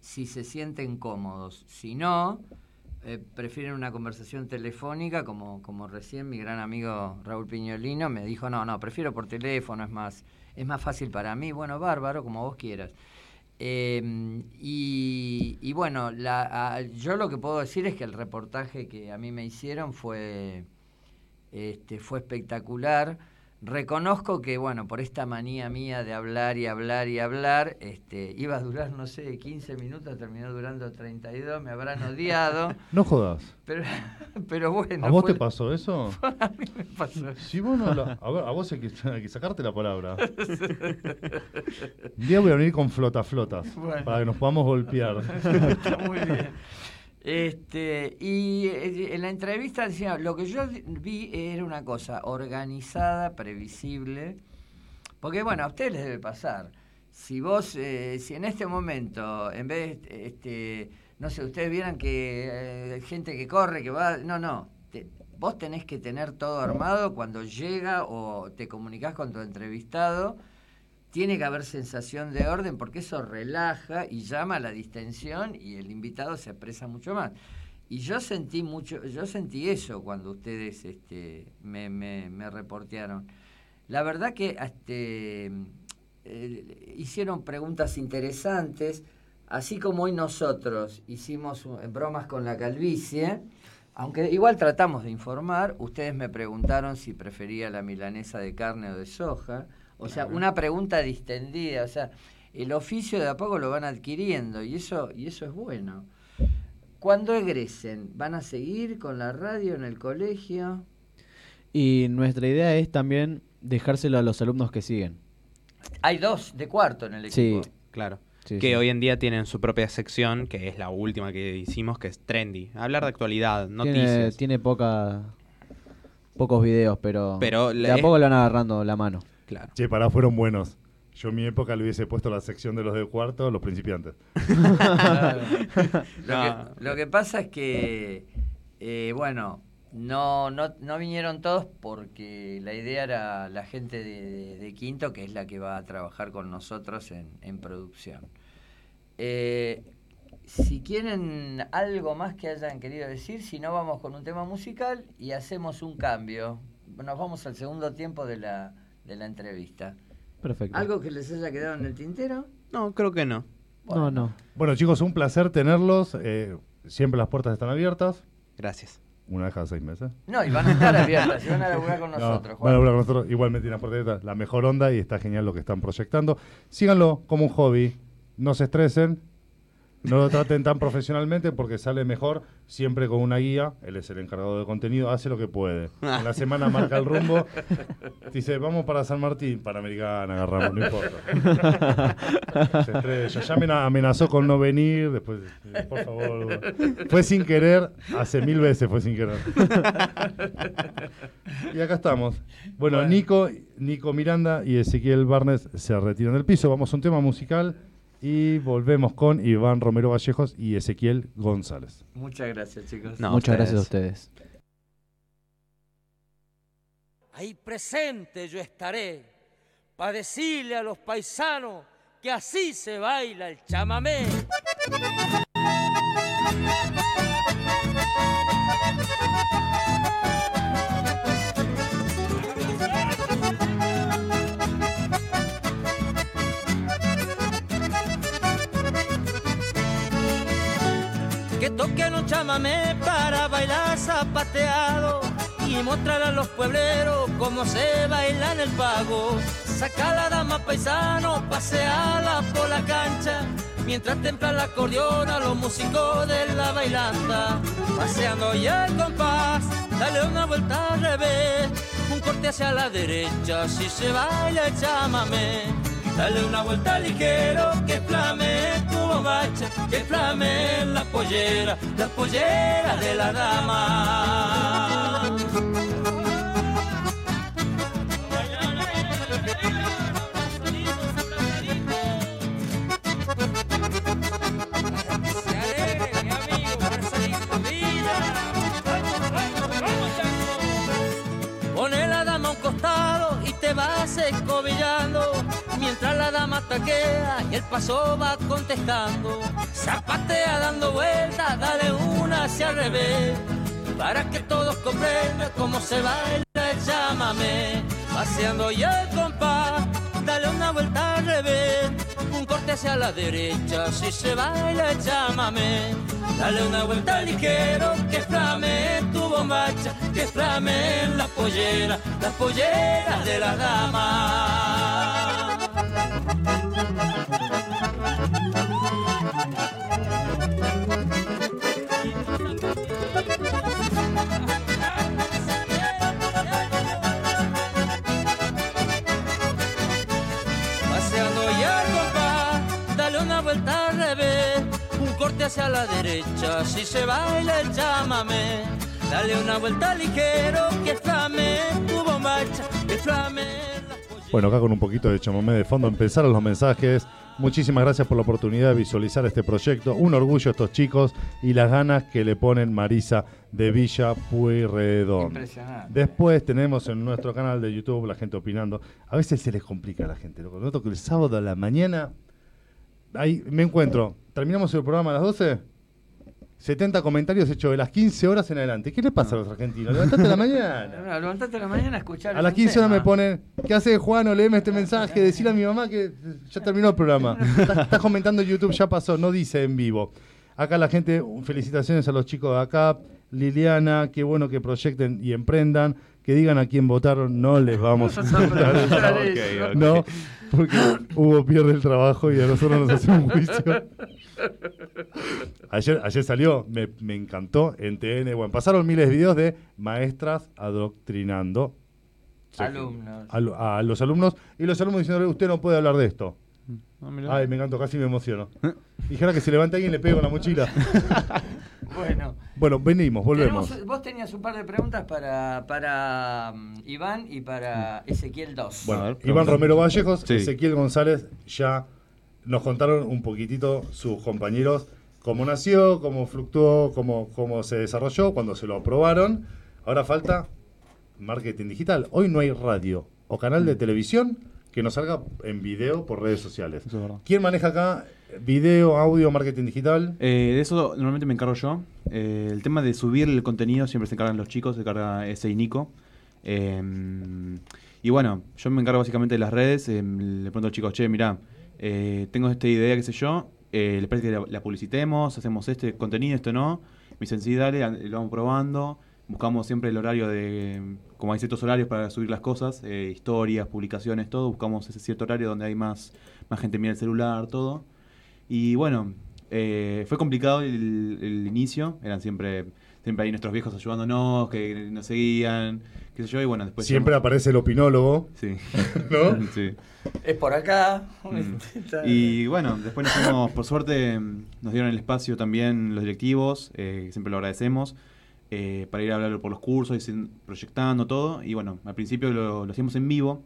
si se sienten cómodos. Si no, eh, prefieren una conversación telefónica, como, como recién mi gran amigo Raúl Piñolino me dijo, no, no, prefiero por teléfono, es más, es más fácil para mí. Bueno, bárbaro, como vos quieras. Y, y bueno, la, a- yo lo que puedo decir es que el reportaje que a mí me hicieron fue, este, fue espectacular. Reconozco que, bueno, por esta manía mía de hablar y hablar y hablar, este, iba a durar, no sé, 15 minutos, terminó durando 32, me habrán odiado, No jodas. pero, pero bueno. ¿A vos fue- te pasó eso? A mí me pasó. Sí, bueno, la- a, ver, a vos hay que, hay que sacarte la palabra. Un día voy a venir con flota flotas Bueno. para que nos podamos golpear. Está muy bien. Este, y eh, en la entrevista decía, lo que yo vi era una cosa organizada, previsible, porque bueno, a ustedes les debe pasar. Si vos, eh, si en este momento, en vez, este, no sé, ustedes vieran que eh, gente que corre, que va, no, no, te- vos tenés que tener todo armado cuando llega o te comunicás con tu entrevistado, tiene que haber sensación de orden porque eso relaja y llama a la distensión y el invitado se expresa mucho más. Y yo sentí mucho, yo sentí eso cuando ustedes este, me, me, reportearon. La verdad que este, eh, hicieron preguntas interesantes, así como hoy nosotros hicimos uh, bromas con la calvicie, aunque igual tratamos de informar, ustedes me preguntaron si prefería la milanesa de carne o de soja, o sea, una pregunta distendida, o sea, el oficio de a poco lo van adquiriendo y eso, y eso es bueno. Cuando egresen, ¿van a seguir con la radio en el colegio? Y nuestra idea es también dejárselo a los alumnos que siguen. Hay dos de cuarto en el Sí, equipo. Claro. sí, que sí. hoy en día tienen su propia sección, que es la última que hicimos, que es Trendy. Hablar de actualidad, noticias. tiene poca, pocos videos, pero, Pero de la- a poco le van agarrando la mano. Claro. Che, pará, fueron buenos. Yo en mi época le hubiese puesto la sección de los de cuarto, los principiantes. Lo, No. que, lo que pasa es que, eh, bueno, no, no, no vinieron todos porque la idea era la gente de, de- de Quinto, que es la que va a trabajar con nosotros en, en producción. Eh, si quieren algo más que hayan querido decir, si no vamos con un tema musical y hacemos un cambio. Nos vamos al segundo tiempo de la, de la entrevista. Perfecto. ¿Algo que les haya quedado en el tintero? No, creo que no. No, no. Bueno, chicos, un placer tenerlos. eh, siempre las puertas están abiertas. Gracias. Una vez cada seis meses. No, y van a estar abiertas, y van a laburar con No, nosotros. van a con nosotros. Igualmente tienen las puertas abiertas, la mejor onda y está genial lo que están proyectando. Síganlo como un hobby. No se estresen. No lo traten tan profesionalmente porque sale mejor siempre con una guía. Él es el encargado de contenido, hace lo que puede. En la semana marca el rumbo. Dice, vamos para San Martín, Panamericana, agarramos, no importa. Se estrella. Ya me amenazó con no venir, después, eh, por favor. Fue sin querer, hace mil veces fue sin querer. Y acá estamos. Bueno, Nico, Nico Miranda y Ezequiel Barnes se retiran del piso. Vamos a un tema musical y volvemos con Iván Romero Vallejos y Ezequiel González. Muchas gracias, chicos. Muchas gracias a ustedes. Ahí presente yo estaré para decirle a los paisanos que así se baila el chamamé. Que toquen un chamamé para bailar zapateado y mostrar a los puebleros cómo se baila en el pago. Saca la dama paisano, paseala por la cancha, mientras templa la acordeón a los músicos de la bailanta. Paseando ya el compás, dale una vuelta al revés, un corte hacia la derecha, si se baila el chamamé. Dale una vuelta ligero, que flame tu bombacha, que flame la pollera, la pollera de la dama. Pone la dama a un costado y te vas escobillando Mientras la dama taquea y el paso va contestando. Zapatea dando vueltas, dale una hacia el revés. Para que todos comprendan cómo se baila el chamamé Paseando ya el compás, dale una vuelta al revés. Un corte hacia la derecha si se baila el chamamé Dale una vuelta ligero, que flame tu bombacha, que flame la pollera, la pollera de la dama. Hacia la derecha, si se baila el chamamé. Dale una vuelta ligero, que flame tu bombacha, que flame Bueno, acá con un poquito de chamomé de fondo empezaron los mensajes. Muchísimas gracias por la oportunidad de visualizar este proyecto. Un orgullo a estos chicos y las ganas que le ponen Marisa de Villa Pueyrredón. Impresionante. Después tenemos en nuestro canal de YouTube la gente opinando. A veces se les complica a la gente. Lo noto que el sábado a la mañana ahí me encuentro. Terminamos el programa a las 12. 70 comentarios hechos de las 15 horas en adelante. ¿Qué les pasa a los argentinos? Levantate a la mañana. No, levantate a la mañana a escuchar. A las 15 horas me ponen, ¿qué hace Juan? O leeme este mensaje, decirle a mi mamá que ya terminó el programa. Estás estás comentando en YouTube, ya pasó, no dice en vivo. Acá la gente, felicitaciones a los chicos de acá. Liliana, qué bueno que proyecten y emprendan. Que digan a quién votaron, no les vamos a sorprender. Ok, ok. No, porque Hugo pierde el trabajo y a nosotros nos hace un juicio. Ayer, ayer salió, me, me encantó en TN. Bueno, pasaron miles de videos de maestras adoctrinando Sí. Alumnos. a, lo- a los alumnos y los alumnos diciéndole, usted no puede hablar de esto. Ah. Ay, me encantó, casi me emociono. Dijera que se levante alguien y le pego en la mochila. Bueno. Bueno, venimos, volvemos. Tenemos- vos tenías un par de preguntas para, para mm, Iván y para Ezequiel 2. Bueno, Iván Romero Vallejos, Sí. Ezequiel González, ya nos contaron un poquitito sus compañeros cómo nació, cómo fluctuó, cómo, cómo se desarrolló, cuando se lo aprobaron. Ahora falta marketing digital. Hoy no hay radio o canal de televisión que nos salga en video por redes sociales. Eso es verdad. ¿Quién maneja acá video, audio, marketing digital? Eh, de eso normalmente me encargo yo. Eh, el tema de subir el contenido siempre se encargan los chicos, se encarga ese y Nico. Eh, y bueno, yo me encargo básicamente de las redes. eh, le pregunto a los chicos, che, mirá, eh, tengo esta idea, qué sé yo. Eh, ¿Les parece que la, la publicitemos? ¿Hacemos este contenido, esto no? Me dicen, sí, dale, lo vamos probando. Buscamos siempre el horario de, como hay ciertos horarios para subir las cosas, eh, historias, publicaciones, todo. Buscamos ese cierto horario donde hay más, más gente mira el celular, todo. Y bueno, Eh, fue complicado el, el inicio, eran siempre siempre ahí nuestros viejos ayudándonos, que nos seguían, qué sé yo, y bueno, después... Siempre aparece el opinólogo. Sí. ¿No? sí. Es por acá. Mm. Y bueno, después nos fuimos, por suerte, nos dieron el espacio también los directivos, eh, siempre lo agradecemos, eh, para ir a hablar por los cursos, y proyectando todo. Y bueno, al principio lo, lo hacíamos en vivo,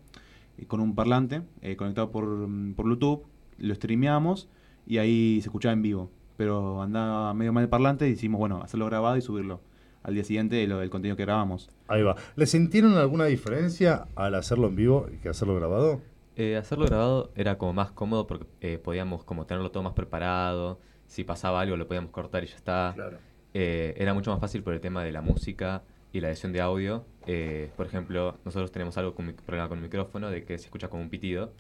eh, con un parlante, eh, conectado por, mm, por Bluetooth, lo streameamos y ahí se escuchaba en vivo. Pero andaba medio mal el parlante y decidimos, bueno, hacerlo grabado y subirlo al día siguiente lo, el contenido que grabamos. Ahí va. ¿Le sintieron alguna diferencia al hacerlo en vivo que hacerlo grabado? Eh, hacerlo grabado era como más cómodo porque eh, podíamos como tenerlo todo más preparado. Si pasaba algo lo podíamos cortar y ya está. Claro. Eh, era mucho más fácil por el tema de la música y la edición de audio. Eh, por ejemplo, nosotros tenemos algo con mi programa con micrófono de que se escucha como un pitido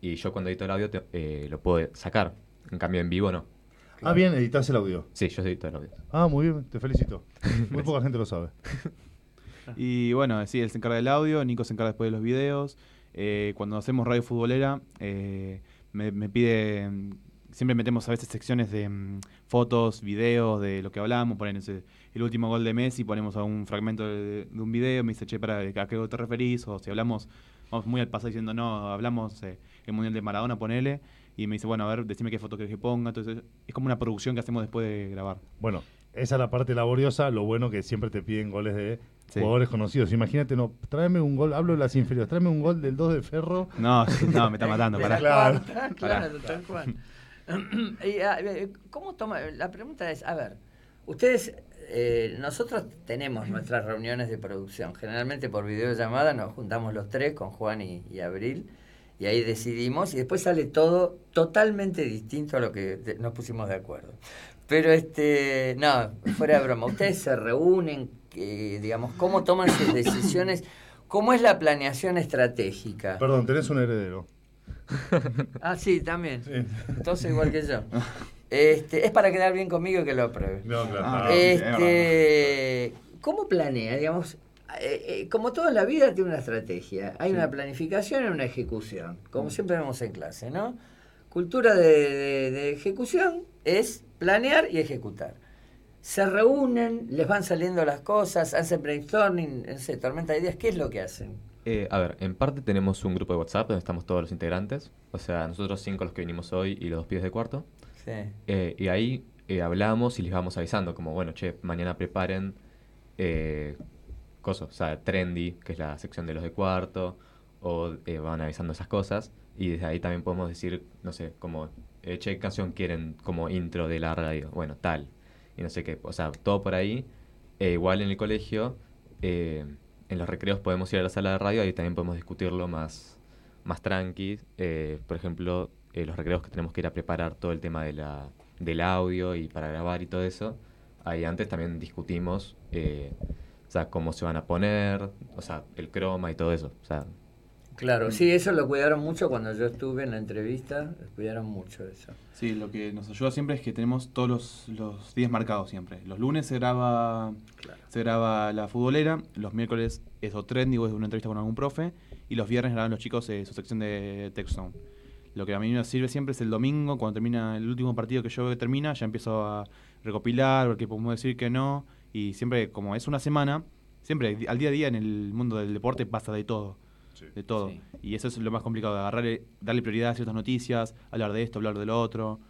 y yo cuando edito el audio te- eh, lo puedo sacar. En cambio en vivo no. Ah, bien, editas el audio. Sí, yo edito el audio. Ah, muy bien, te felicito. Muy poca gente lo sabe. Y bueno, sí, él se encarga del audio, Nico se encarga después de los videos. Eh, cuando hacemos radio futbolera, eh, me, me pide. Siempre metemos a veces secciones de mm, fotos, videos, de lo que hablamos. Ponen ese- el último gol de Messi, ponemos algún fragmento de, de un video. Me dice, che, para, ¿a qué gol te referís? O si hablamos, vamos muy al pasado diciendo, no, hablamos eh, el mundial de Maradona, ponele. Y me dice, bueno, a ver, decime qué foto querés que ponga. Entonces, es como una producción que hacemos después de grabar. Bueno, esa es la parte laboriosa. Lo bueno que siempre te piden goles de Sí. jugadores conocidos. Imagínate, no, tráeme un gol, hablo de las inferiores, tráeme un gol del 2 de Ferro. No, no, me está matando, pará. la Claro. claro, tal cual. Ah, eh, ¿Cómo toma? La pregunta es, a ver, ustedes, eh, nosotros tenemos nuestras reuniones de producción, generalmente por videollamada nos juntamos los tres con Juan y, y Abril y ahí decidimos y después sale todo totalmente distinto a lo que nos pusimos de acuerdo. Pero este, no, fuera de broma, ustedes se reúnen, que, digamos, ¿cómo toman sus decisiones? ¿Cómo es la planeación estratégica? Perdón, tenés un heredero. Ah, sí, también. Entonces igual que yo. Este, es para quedar bien conmigo y que lo apruebe. No, claro. Ah, Este, ¿Cómo planea? Digamos, eh, eh, como todo en la vida tiene una estrategia. Hay una planificación y una ejecución, como siempre vemos en clase, ¿no? Cultura de, de- de ejecución es planear y ejecutar. Se reúnen, les van saliendo las cosas, hacen brainstorming, sé, tormenta de ideas, ¿qué es lo que hacen? Eh, a ver, en parte tenemos un grupo de WhatsApp donde estamos todos los integrantes. O sea, nosotros cinco los que vinimos hoy y los dos pies de cuarto. Sí. Eh, y ahí eh, hablamos y les vamos avisando, como, bueno, che, mañana preparen eh, cosas, o sea, trendy, que es la sección de los de cuarto, o van avisando esas cosas. Y desde ahí también podemos decir, no sé, como, eh, che, ¿qué canción quieren como intro de la radio? Bueno, tal. Y no sé qué, o sea, todo por ahí. Eh, igual en el colegio, eh, en los recreos podemos ir a la sala de radio, ahí también podemos discutirlo más, más tranqui. Eh, por ejemplo, eh, los recreos que tenemos que ir a preparar todo el tema de la, del audio y para grabar y todo eso. Ahí antes también discutimos, eh, o sea, cómo se van a poner, o sea, el croma y todo eso. Claro, sí, eso lo cuidaron mucho cuando yo estuve en la entrevista, cuidaron mucho eso. Sí, lo que nos ayuda siempre es que tenemos todos los, los días marcados siempre. Los lunes se graba se graba la futbolera, los miércoles es o trendy o es una entrevista con algún profe, y los viernes graban los chicos eh, su sección de Zone. Lo que a mí me sirve siempre es el domingo, cuando termina el último partido que yo veo que termina, ya empiezo a recopilar, porque podemos decir que no, y siempre, como es una semana, siempre al día a día en el mundo del deporte pasa de todo. De todo. Y eso es lo más complicado, de agarrarle, darle prioridad a ciertas noticias, hablar de esto, hablar de lo otro.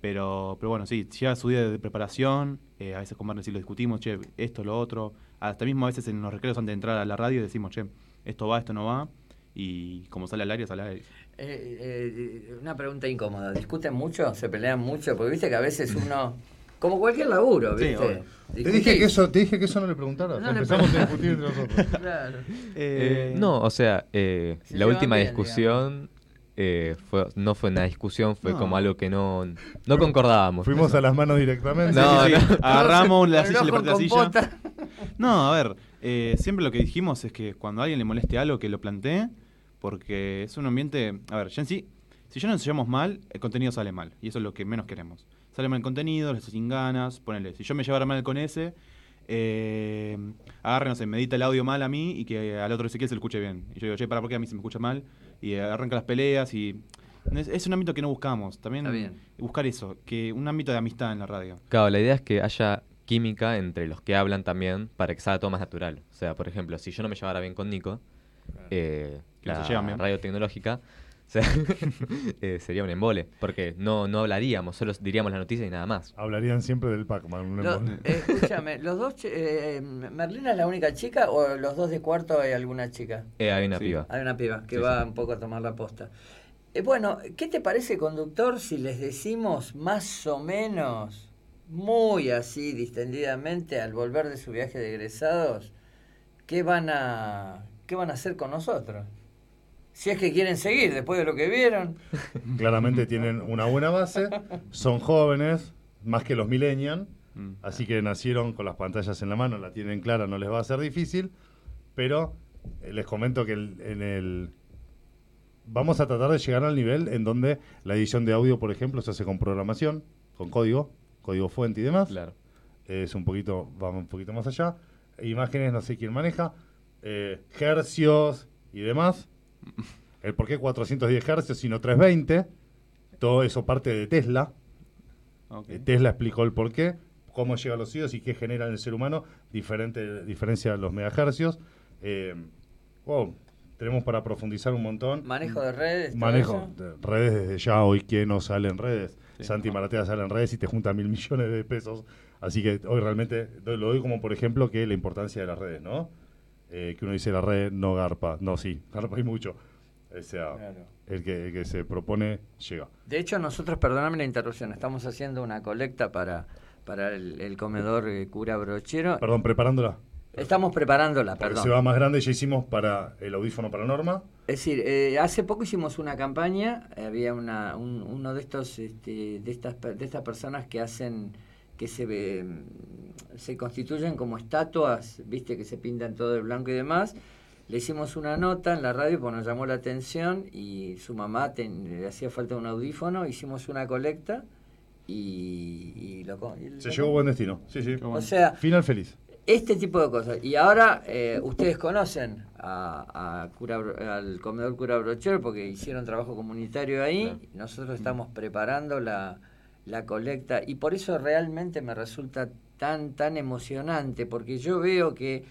Pero, pero bueno, sí, lleva su día de preparación, eh, a veces con Barney sí lo discutimos, che, esto, lo otro. Hasta mismo a veces en los recreos antes de entrar a la radio decimos, che, esto va, esto no va. Y como sale al aire, sale al aire. Eh, eh, una pregunta incómoda, ¿discuten mucho? ¿Se pelean mucho? Porque viste que a veces uno, como cualquier laburo, Sí, ¿viste? obvio. Te dije, que eso, te dije que eso no le preguntaras. No le Empezamos a discutir entre nosotros. Claro. Eh, no, o sea, eh, Se la última bien, discusión eh, fue, no fue una discusión, fue No. como algo que no, no concordábamos. Fuimos a las manos directamente. No, Sí, sí. Agarramos la silla y le la silla. No, a ver, eh, siempre lo que dijimos es que cuando a alguien le moleste algo, que lo plantee, porque es un ambiente. A ver, ya en sí, si ya nos ensayamos mal, el contenido sale mal, y eso es lo que menos queremos. Sale mal el contenido, les hace sin ganas, ponele. Si yo me llevara mal con ese, eh, agarre, no sé, me edita el audio mal a mí y que al otro Ezequiel se lo escuche bien. Y yo digo, che, para, ¿por qué a mí se me escucha mal? Y eh, arranca las peleas y. Es, es un ámbito que no buscamos. También Está bien. buscar eso, que un ámbito de amistad en la radio. Claro, la idea es que haya química entre los que hablan también para que salga todo más natural. O sea, por ejemplo, si yo no me llevara bien con Nico, eh, Que no la radio tecnológica sea, eh, sería un embole, porque no, no hablaríamos, solo diríamos la noticia y nada más. Hablarían siempre del Pac-Man. un Lo- embole. eh, escúchame, ¿los dos, chi- eh, Merlina es la única chica o los dos de cuarto hay alguna chica? Eh, hay una piba. Hay una piba que Sí, va sí. un poco a tomar la posta. Eh, bueno, ¿qué te parece, conductor, si les decimos más o menos, muy así, distendidamente, al volver de su viaje de egresados, qué van a, qué van a hacer con nosotros? Si es que quieren seguir después de lo que vieron. Claramente tienen una buena base, son jóvenes, más que los millennials, Mm. así que nacieron con las pantallas en la mano, la tienen clara, no les va a ser difícil, pero eh, les comento que el- en el... Vamos a tratar de llegar al nivel en donde la edición de audio, por ejemplo, se hace con programación, con código, código fuente y demás. Claro. Es un poquito, vamos un poquito más allá. Imágenes, no sé quién maneja. Eh, hercios y demás. El por qué 410 hercios y no 320. Todo eso parte de Tesla. Eh, Tesla explicó el por qué, cómo llega a los oídos y qué genera en el ser humano, diferente diferencia de los megahercios. Eh, wow, tenemos para profundizar un montón. Manejo de redes. Manejo de redes desde ya, hoy que no sale en redes. Sí. Santi Maratea sale en redes y te junta mil millones de pesos. Así que hoy realmente lo doy como por ejemplo que la importancia de las redes, ¿no? Eh, que uno dice la red no garpa. No, sí, garpa hay mucho. O sea, el, que, el que se propone llega. De hecho, nosotros, perdóname la interrupción, estamos haciendo una colecta para, para el, el comedor eh, cura brochero. Perdón, preparándola. Estamos preparándola, Porque perdón. se va más grande, ya hicimos para el audífono para Norma. Es decir, eh, hace poco hicimos una campaña, había una, un- uno de estos, este, de estas, de estas personas que hacen, que se ve, mm, se constituyen como estatuas, viste, que se pintan todo de blanco y demás. Le hicimos una nota en la radio porque nos llamó la atención y su mamá ten- le hacía falta un audífono, hicimos una colecta y, y lo, y Se lo- llegó a buen destino. Sí, sí. O sea, Final feliz. este tipo de cosas. Y ahora eh, ustedes conocen a, a Cura al comedor Cura Brochero porque hicieron trabajo comunitario ahí. Nosotros estamos preparando la, la colecta y por eso realmente me resulta tan, tan emocionante porque yo veo que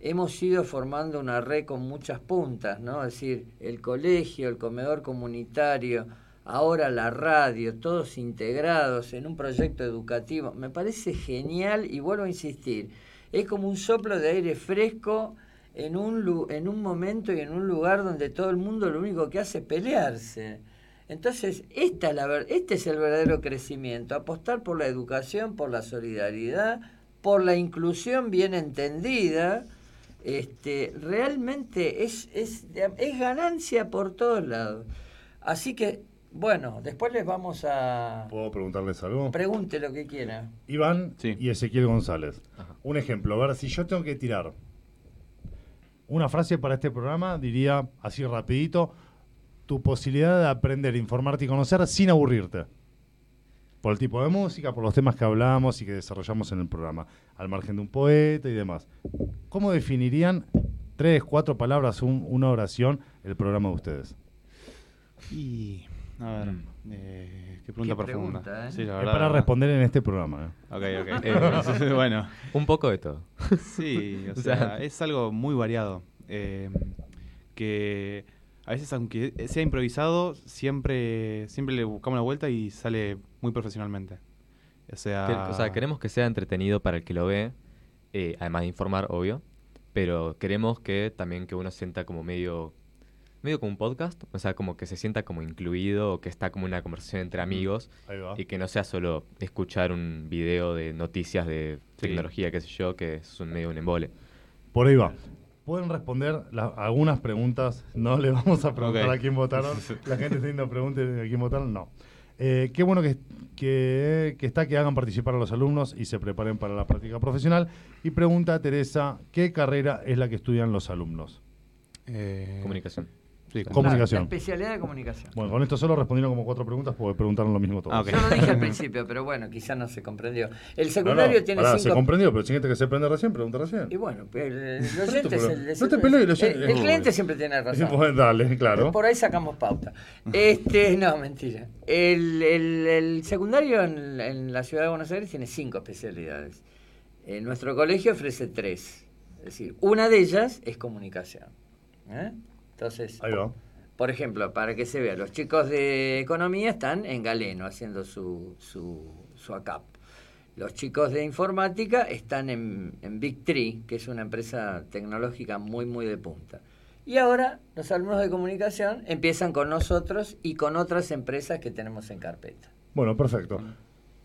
hemos ido formando una red con muchas puntas, ¿no? Es decir, el colegio, el comedor comunitario, ahora la radio, todos integrados en un proyecto educativo. Me parece genial y vuelvo a insistir, es como un soplo de aire fresco en un, en un momento y en un lugar donde todo el mundo lo único que hace es pelearse. Entonces, esta es la este es el verdadero crecimiento, apostar por la educación, por la solidaridad, por la inclusión bien entendida, este, realmente es, es, es ganancia por todos lados. Así que, bueno, después les vamos a... ¿Puedo preguntarles algo? Pregunte lo que quiera. Iván y Ezequiel González. Un ejemplo, a ver, si yo tengo que tirar una frase para este programa, diría así rapidito, tu posibilidad de aprender, informarte y conocer sin aburrirte. Por el tipo de música, por los temas que hablamos y que desarrollamos en el programa, al margen de un poeta y demás. ¿Cómo definirían tres, cuatro palabras, un- una oración, el programa de ustedes? Y, a ver, eh, qué pregunta Qué profunda. pregunta, ¿eh? Sí, la Es para responder en este programa. ¿eh? Ok, ok. Eh, bueno. Un poco de todo. Sí, o O sea- sea, es algo muy variado. eh, que a veces, aunque sea improvisado, siempre, siempre le buscamos la vuelta y sale muy profesionalmente. O sea, Que- o sea, queremos que sea entretenido para el que lo ve, eh, además de informar, obvio, pero queremos que también que uno sienta como medio medio como un podcast, o sea, como que se sienta como incluido o que está como una conversación entre amigos Ahí va. y que no sea solo escuchar un video de noticias de Sí. tecnología, qué sé yo, que es un medio un embole. Por ahí va. Pueden responder la- algunas preguntas. No le vamos a preguntar a quién votaron. La gente está yendo pregunte a quién votaron. No. Eh, qué bueno que, que, que está que hagan participar a los alumnos y se preparen para la práctica profesional. Y pregunta a Teresa, ¿qué carrera es la que estudian los alumnos? eh, Comunicación. Sí, comunicación. la especialidad de comunicación. Bueno, con esto solo respondieron como cuatro preguntas porque preguntaron lo mismo todos. Ah. Yo lo dije al principio, pero bueno, quizás no se comprendió. El secundario No, no, tiene pará, cinco... Se comprendió, pero si gente que se prende recién, pregunta recién. Y bueno, el, el oyente te es el... no te pelees, el oyente- el- el cliente siempre tiene razón. Dale, claro. Por ahí sacamos pauta. Este, no, mentira. El, el- el secundario en, en la ciudad de Buenos Aires tiene cinco especialidades. Eh, nuestro colegio ofrece tres. Es decir, una de ellas es comunicación. ¿eh? Entonces, Ahí va. por ejemplo, para que se vea, los chicos de economía están en Galeno haciendo su, su, su ACAP. Los chicos de informática están en, en Big Tree, que es una empresa tecnológica muy, muy de punta. Y ahora los alumnos de comunicación empiezan con nosotros y con otras empresas que tenemos en carpeta. Bueno, perfecto.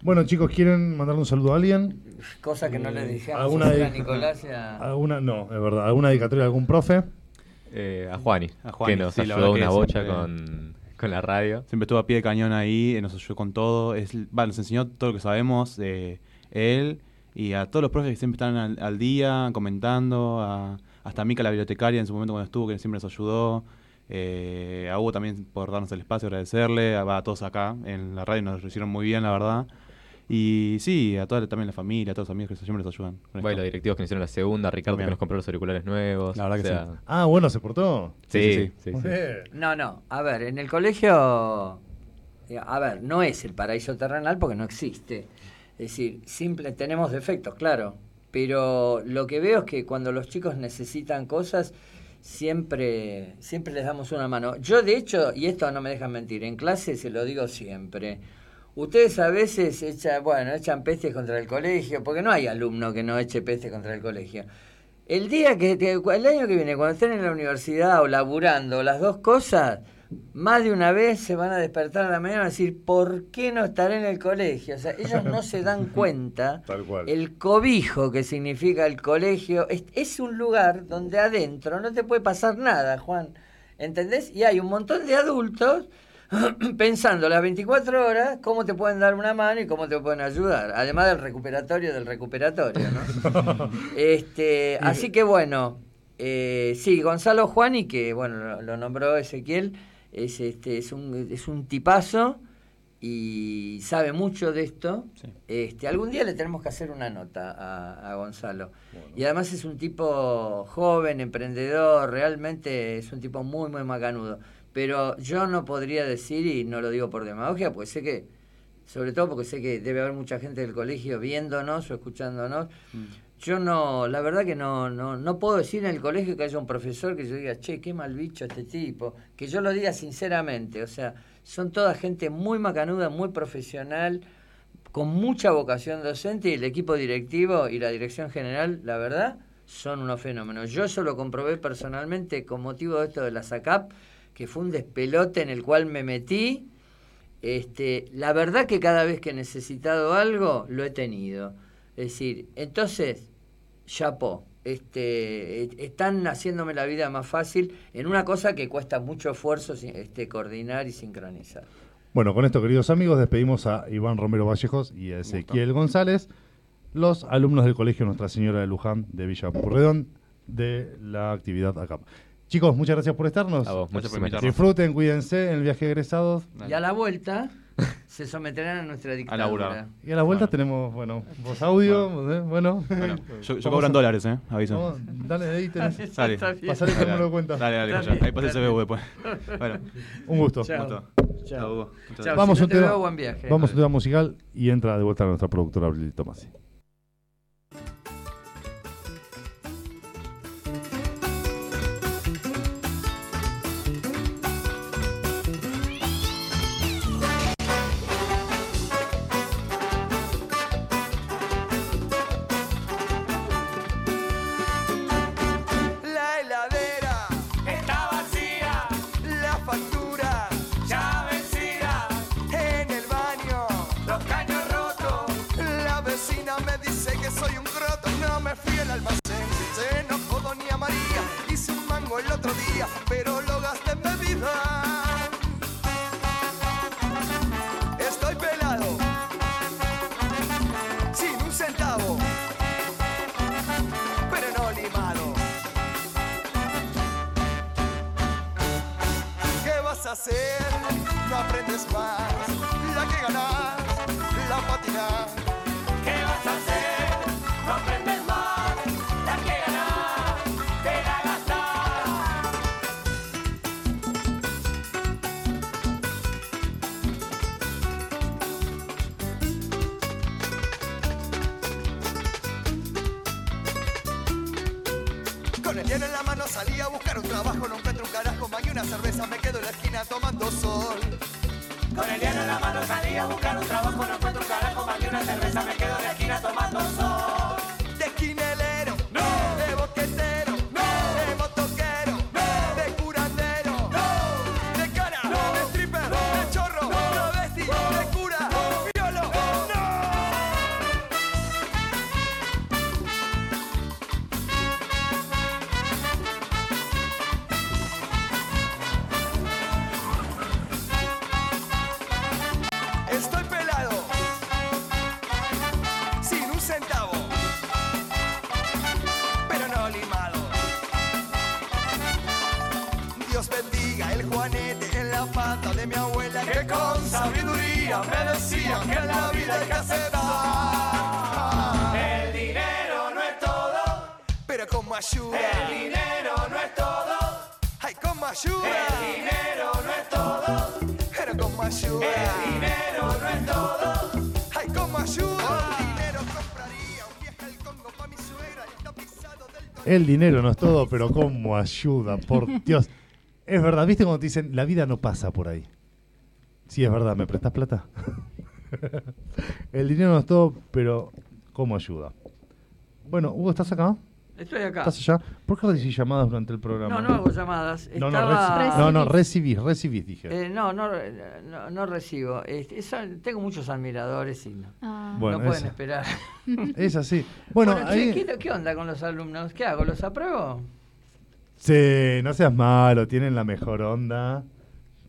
Bueno, chicos, ¿quieren mandarle un saludo a alguien? Cosa que no le Eh, dije a ¿Alguna, señora de- Nicolás y a- alguna No, es verdad. ¿Alguna dedicatoria de algún profe? Eh, a Juani, A Juani, que nos sí, ayudó una bocha siempre- con, con la radio. Siempre estuvo a pie de cañón ahí, eh, nos ayudó con todo. Es, va, nos enseñó todo lo que sabemos de él y a todos los profes que siempre están al, al día comentando. A, hasta a Mica, la bibliotecaria, en su momento cuando estuvo, que siempre nos ayudó. Eh, a Hugo también por darnos el espacio, agradecerle. A, a todos acá en la radio nos lo hicieron muy bien, la verdad. Y sí, a toda también la familia, a todos los amigos que siempre nos ayudan. Bueno, esto. los directivos que nos hicieron la segunda, Ricardo También. que nos compró los auriculares nuevos. La verdad que o sea, sí. Ah, bueno, ¿se portó? Sí, Sí, sí, sí. No, no. A ver, en el colegio, eh, a ver, no es el paraíso terrenal porque no existe. Es decir, simple, tenemos defectos, claro. Pero lo que veo es que cuando los chicos necesitan cosas, siempre, siempre les damos una mano. Yo, de hecho, y esto no me dejan mentir, en clase se lo digo siempre. Ustedes a veces echan, bueno, echan peste contra el colegio, porque no hay alumno que no eche peste contra el colegio. El día que, que- el año que viene, cuando estén en la universidad o laburando, las dos cosas, más de una vez se van a despertar a la mañana y van a decir, ¿por qué no estaré en el colegio? O sea, ellos no se dan cuenta Tal cual. el cobijo que significa el colegio. Es, es un lugar donde adentro no te puede pasar nada, Juan. ¿Entendés? Y hay un montón de adultos pensando las 24 horas cómo te pueden dar una mano y cómo te pueden ayudar. Además del recuperatorio del recuperatorio, ¿no? este, así que bueno, eh, sí, Gonzalo Juani, que bueno, lo, lo nombró Ezequiel, es, este, es, un, es un tipazo y sabe mucho de esto. Este, algún día le tenemos que hacer una nota a, a Gonzalo. Y además es un tipo joven, emprendedor, realmente es un tipo muy, muy macanudo. Pero yo no podría decir, y no lo digo por demagogia, porque sé que, sobre todo porque sé que debe haber mucha gente del colegio viéndonos o escuchándonos. Yo no, la verdad que no, no, no puedo decir en el colegio que haya un profesor que yo diga, che, qué mal bicho este tipo. Que yo lo diga sinceramente. O sea, son toda gente muy macanuda, muy profesional, con mucha vocación docente y el equipo directivo y la dirección general, la verdad, son unos fenómenos. Yo eso lo comprobé personalmente con motivo de esto de la SACAP, que fue un despelote en el cual me metí. Este, la verdad que cada vez que he necesitado algo, lo he tenido. Es decir, entonces, chapó. Este, están haciéndome la vida más fácil en una cosa que cuesta mucho esfuerzo si- este, coordinar y sincronizar. Bueno, con esto, queridos amigos, despedimos a Iván Romero Vallejos y a Ezequiel González, los alumnos del Colegio Nuestra Señora de Luján de Villa Purredón de la actividad ACAP. Chicos, muchas gracias por estarnos. A vos, Gracias por muchísimas invitarnos. Disfruten, cuídense en el viaje de egresados. Y a la vuelta se someterán a nuestra dictadura. Y a la vuelta tenemos, bueno, voz audio, ¿eh? bueno. Bueno, yo, yo cobro en a- dólares, ¿eh? Aviso. Dale, ahí tenés. Dale. Pasale que no me lo cuenta. Dale, dale, Ahí pasa el CBU después. Bueno, Un gusto. Chao. gusto. Chao. Hugo. Muchas Chao. Vamos si a no un tema, vamos a un tema musical y entra de vuelta nuestra productora Lili Tomasi. Me decía que en la vida hay que aceptar. El dinero no es todo, pero como ayuda. el dinero no es todo, Ay, como ayuda. el dinero no es todo, Pero como ayuda. el dinero no es todo. Ay, como ayuda. Dinero compraría un viaje al Congo pa' mi suegra y el del El dinero no es todo, pero cómo ayuda, por Dios. Es verdad, ¿viste cuando te dicen la vida no pasa por ahí? Sí, es verdad, ¿me prestas plata? El dinero no es todo, pero cómo ayuda. Bueno, Hugo, ¿estás acá? Estoy acá. ¿Estás allá? ¿Por qué recibís llamadas durante el programa? No, no hago llamadas. No, no, reci- no, no, recibís, recibís, dije. Eh, no, no, no, no recibo. Este, eso- tengo muchos admiradores y no, Ah. Bueno, no pueden esa- esperar. Es así. Bueno, che, ahí- ¿qué, qué onda con los alumnos? ¿Qué hago? ¿Los apruebo? Sí, no seas malo, tienen la mejor onda.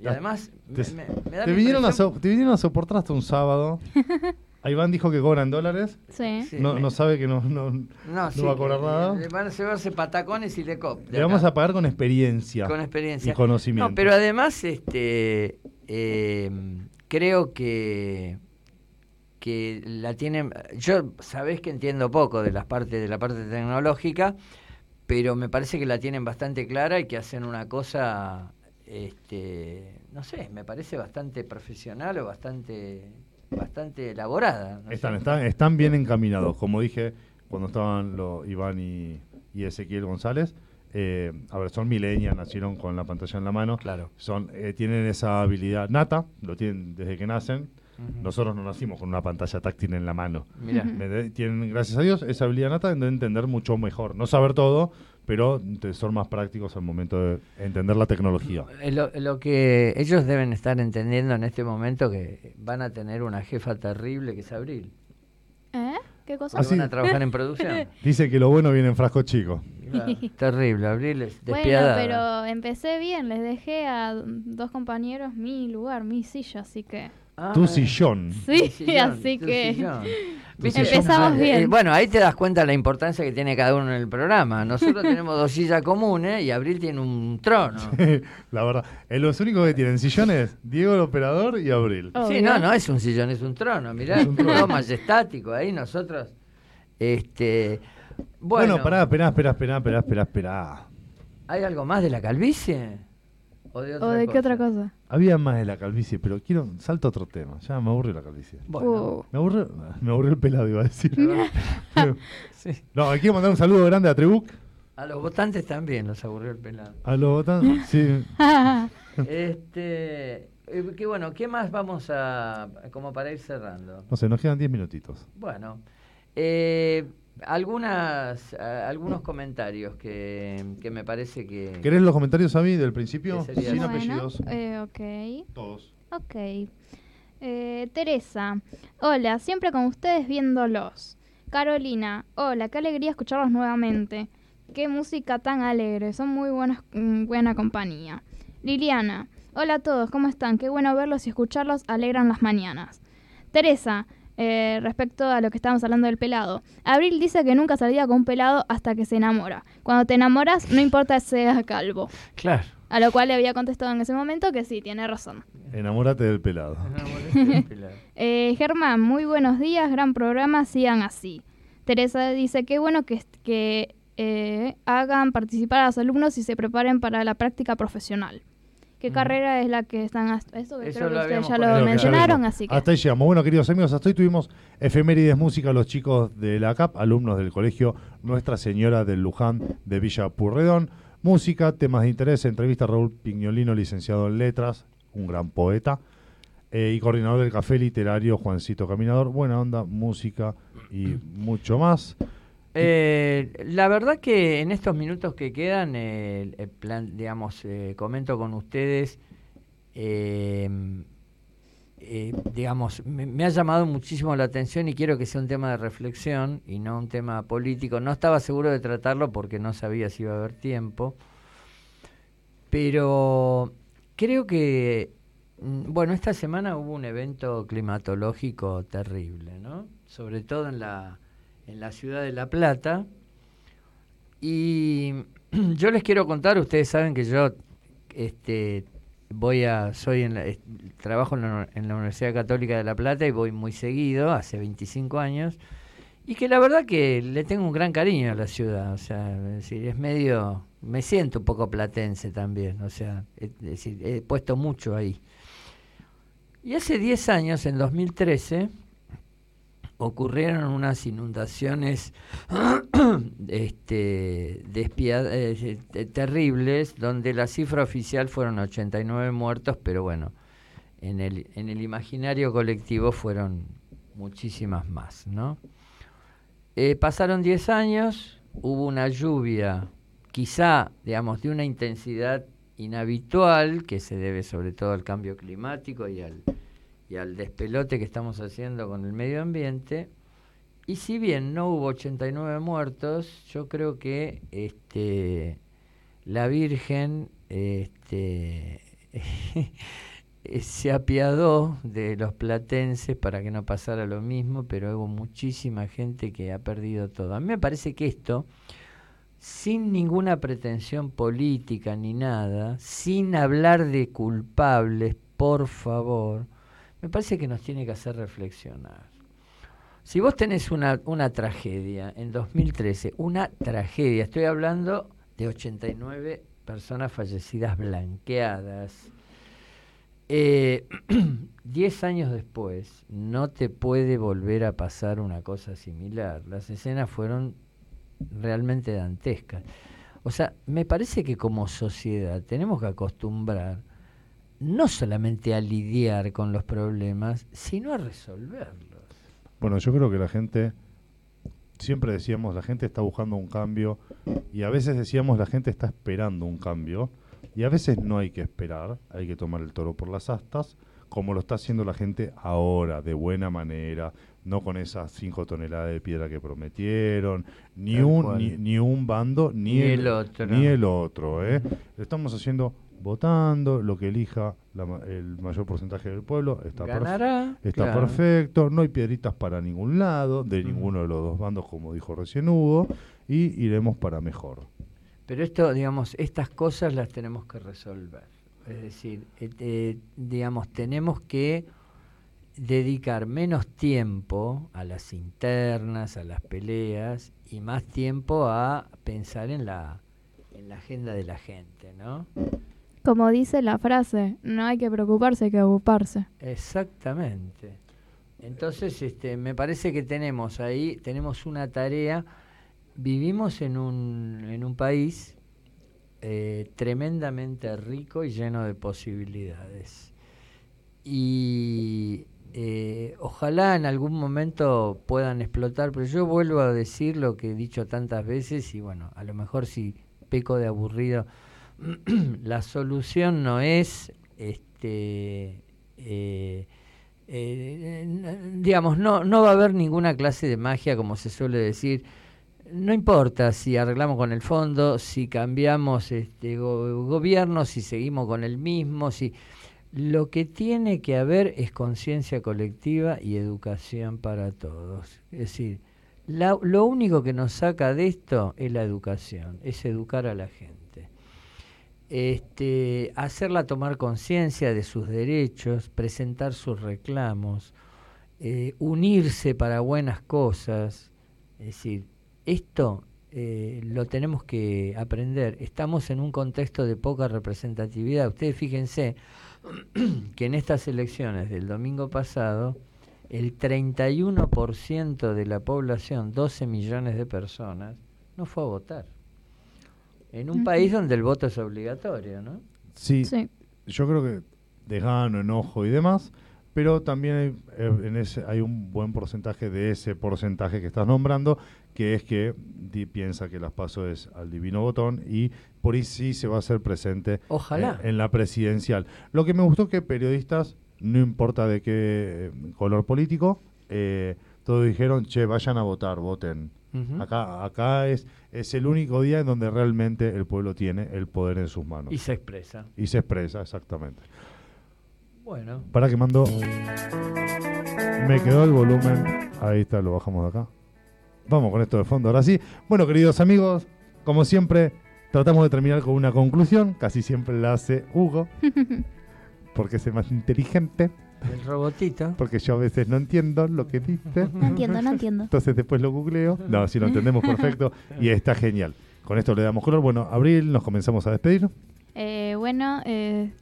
Y además, te, me- da te la vinieron a so- te vinieron a soportar hasta un sábado. A Iván dijo que cobran dólares. Sí. No, sabe que no, no, No, no sí, va a cobrar nada. Le van a llevarse patacones y le cop. Le vamos a pagar con experiencia. Con experiencia. Y conocimiento. No, pero además, este, eh, creo que que la tienen. Yo sabés que entiendo poco de las partes de la parte tecnológica, pero me parece que la tienen bastante clara y que hacen una cosa, este, no sé, me parece bastante profesional o bastante bastante elaborada. no sé. Están, están, están bien encaminados. Como dije cuando estaban lo, Iván y, y Ezequiel González. eh, a ver, son milenias, nacieron con la pantalla en la mano. Claro. Son, eh, tienen esa habilidad nata, lo tienen desde que nacen. Nosotros no nacimos con una pantalla táctil en la mano. Mirá. Tienen, gracias a Dios, esa habilidad nata de entender mucho mejor. No saber todo, pero son más prácticos al momento de entender la tecnología. Lo, lo que ellos deben estar entendiendo en este momento que van a tener una jefa terrible que es Abril. ¿Eh? ¿Qué cosa? Ah, Que van a trabajar en producción. Dice que lo bueno viene en frasco chico. Claro, terrible, Abril es Bueno, despiadada. pero empecé bien, les dejé a dos compañeros mi lugar, mi silla, así que... Tu sillón. Sí, sillón, así tu que... sillón. Empezamos bien. eh, bueno, ahí te das cuenta de la importancia que tiene cada uno en el programa. Nosotros tenemos dos sillas comunes y Abril tiene un trono. la verdad. Eh, los únicos que tienen sillones, Diego el operador y Abril. Sí, no, no es un sillón, es un trono. Mirá, Es un trono. majestático. Ahí nosotros. Este. Bueno, Bueno, pará, esperá, esperá, esperá, esperá, esperá, esperá. ¿hay algo más de la calvicie? ¿O de otra ¿O de cosa? qué otra cosa? Había más de la calvicie, pero quiero. Salto a otro tema. Ya me aburrió la calvicie. Bueno. Uh, Me aburrió, me aburrió el pelado, iba a decir. Sí. no, quiero mandar un saludo grande a Trebuc. A los votantes también los aburrió el pelado. A los votantes. Sí. este. eh, qué bueno, ¿qué más vamos a. como para ir cerrando? No sé, nos quedan 10 minutitos. Bueno, eh, algunas, a- algunos comentarios que, que me parece que... ¿Querés los comentarios a mí del principio? ¿Qué sería Sin eso? apellidos. eh, ok. Todos. Ok. Eh, Teresa, hola, siempre con ustedes viéndolos. Carolina, hola, qué alegría escucharlos nuevamente. Qué música tan alegre, son muy buenas, mm, buena compañía. Liliana, hola a todos, ¿cómo están? Qué bueno verlos y escucharlos, alegran las mañanas. Teresa, eh, respecto a lo que estábamos hablando del pelado. Abril dice que nunca salía con un pelado hasta que se enamora. Cuando te enamoras, no importa si seas calvo. Claro. A lo cual le había contestado en ese momento que sí, tiene razón. Enamórate del pelado. Eh, Germán, muy buenos días, gran programa, sigan así. Teresa dice, qué bueno que, que eh, hagan participar a los alumnos y se preparen para la práctica profesional. Qué carrera es la que están hasta eso, que Eso creo que ustedes ya Creo lo que ya mencionaron, así que Hasta ahí llegamos. Bueno, queridos amigos, hasta hoy tuvimos efemérides música los chicos de la CAP, alumnos del colegio Nuestra Señora del Luján de Villa Purredón. Música, temas de interés, entrevista a Raúl Pignolino, licenciado en letras, un gran poeta, eh, y coordinador del café literario Juancito Caminador. Buena onda, música y mucho más. Eh, la verdad que en estos minutos que quedan, el plan, digamos, eh, comento con ustedes, eh, eh, digamos, me, me ha llamado muchísimo la atención y quiero que sea un tema de reflexión y no un tema político. No estaba seguro de tratarlo porque no sabía si iba a haber tiempo, pero creo que, mm, bueno, esta semana hubo un evento climatológico terrible, ¿no? Sobre todo en la en la ciudad de La Plata. Y yo les quiero contar, ustedes saben que yo este, voy a, soy en trabajo en la, en la Universidad Católica de La Plata y voy muy seguido, hace 25 años, y que la verdad que le tengo un gran cariño a la ciudad, o sea, es decir, es medio, me siento un poco platense también, o sea, es decir, he puesto mucho ahí. Y hace 10 años, en 2013, ocurrieron unas inundaciones este, eh, eh, terribles, donde la cifra oficial fueron 89 muertos, pero bueno, en el, en el imaginario colectivo fueron muchísimas más, ¿no? Eh, pasaron 10 años, hubo una lluvia, quizá, digamos, de una intensidad inhabitual, que se debe sobre todo al cambio climático y al, y al despelote que estamos haciendo con el medio ambiente. Y si bien no hubo 89 muertos, yo creo que este, la Virgen este, se apiadó de los platenses para que no pasara lo mismo, pero hubo muchísima gente que ha perdido todo. A mí me parece que esto, sin ninguna pretensión política ni nada, sin hablar de culpables, por favor, me parece que nos tiene que hacer reflexionar. Si vos tenés una, una tragedia en 2013, una tragedia, estoy hablando de 89 personas fallecidas blanqueadas, eh, 10 años después no te puede volver a pasar una cosa similar. Las escenas fueron realmente dantescas. O sea, me parece que como sociedad tenemos que acostumbrar no solamente a lidiar con los problemas, sino a resolverlos. Bueno, yo creo que la gente, siempre decíamos, la gente está buscando un cambio y a veces decíamos, la gente está esperando un cambio y a veces no hay que esperar, hay que tomar el toro por las astas, como lo está haciendo la gente ahora, de buena manera, no con esas 5 toneladas de piedra que prometieron, ni Tal un, ni, ni un bando, ni, Ni el otro. Ni el otro, ¿eh? Lo estamos haciendo votando lo que elija la el mayor porcentaje del pueblo. Está, Ganará, está claro. perfecto, no hay piedritas para ningún lado, de ninguno de los dos bandos, como dijo recién Hugo, y iremos para mejor. Pero esto, digamos, estas cosas las tenemos que resolver. Es decir, eh, eh, digamos, tenemos que dedicar menos tiempo a las internas, a las peleas, y más tiempo a pensar en la, en la agenda de la gente, ¿no? Como dice la frase, no hay que preocuparse, hay que ocuparse. Exactamente. Entonces, este, me parece que tenemos ahí, tenemos una tarea. Vivimos en un, en un país eh, tremendamente rico y lleno de posibilidades. Y eh, ojalá en algún momento puedan explotar, pero yo vuelvo a decir lo que he dicho tantas veces y bueno, a lo mejor si peco de aburrido, la solución no es este eh, eh, digamos no no va a haber ninguna clase de magia como se suele decir. No importa si arreglamos con el fondo si cambiamos este go- gobierno si seguimos con el mismo si lo que tiene que haber es conciencia colectiva y educación para todos. Es decir la- lo único que nos saca de esto es la educación es educar a la gente este, hacerla tomar conciencia de sus derechos, presentar sus reclamos, eh, unirse para buenas cosas. Es decir, esto eh, lo tenemos que aprender. Estamos en un contexto de poca representatividad. Ustedes fíjense que en estas elecciones del domingo pasado, el 31% de la población, 12 millones de personas, no fue a votar. En un país donde el voto es obligatorio, ¿no? Sí, Sí. yo creo que desgano, enojo y demás, pero también hay, eh, en ese, hay un buen porcentaje de ese porcentaje que estás nombrando, que es que di- piensa que las paso es al divino botón y por ahí sí se va a hacer presente Ojalá. eh, en la presidencial. Lo que me gustó que periodistas, no importa de qué eh, color político, eh, todos dijeron, che, vayan a votar, voten. Acá, acá es, es el único día en donde realmente el pueblo tiene el poder en sus manos. Y se expresa. Y se expresa, exactamente. Bueno. Para que mando. Me quedó el volumen. Ahí está, lo bajamos de acá. Vamos con esto de fondo. Ahora sí. Bueno, queridos amigos, como siempre, tratamos de terminar con una conclusión. Casi siempre la hace Hugo, porque es el más inteligente. El robotito. Porque yo a veces no entiendo lo que dice. No entiendo, no entiendo. Entonces después lo googleo. No, si lo entendemos perfecto. Y está genial. Con esto le damos color. Bueno, Abril, nos comenzamos a despedir. Eh, bueno, eh,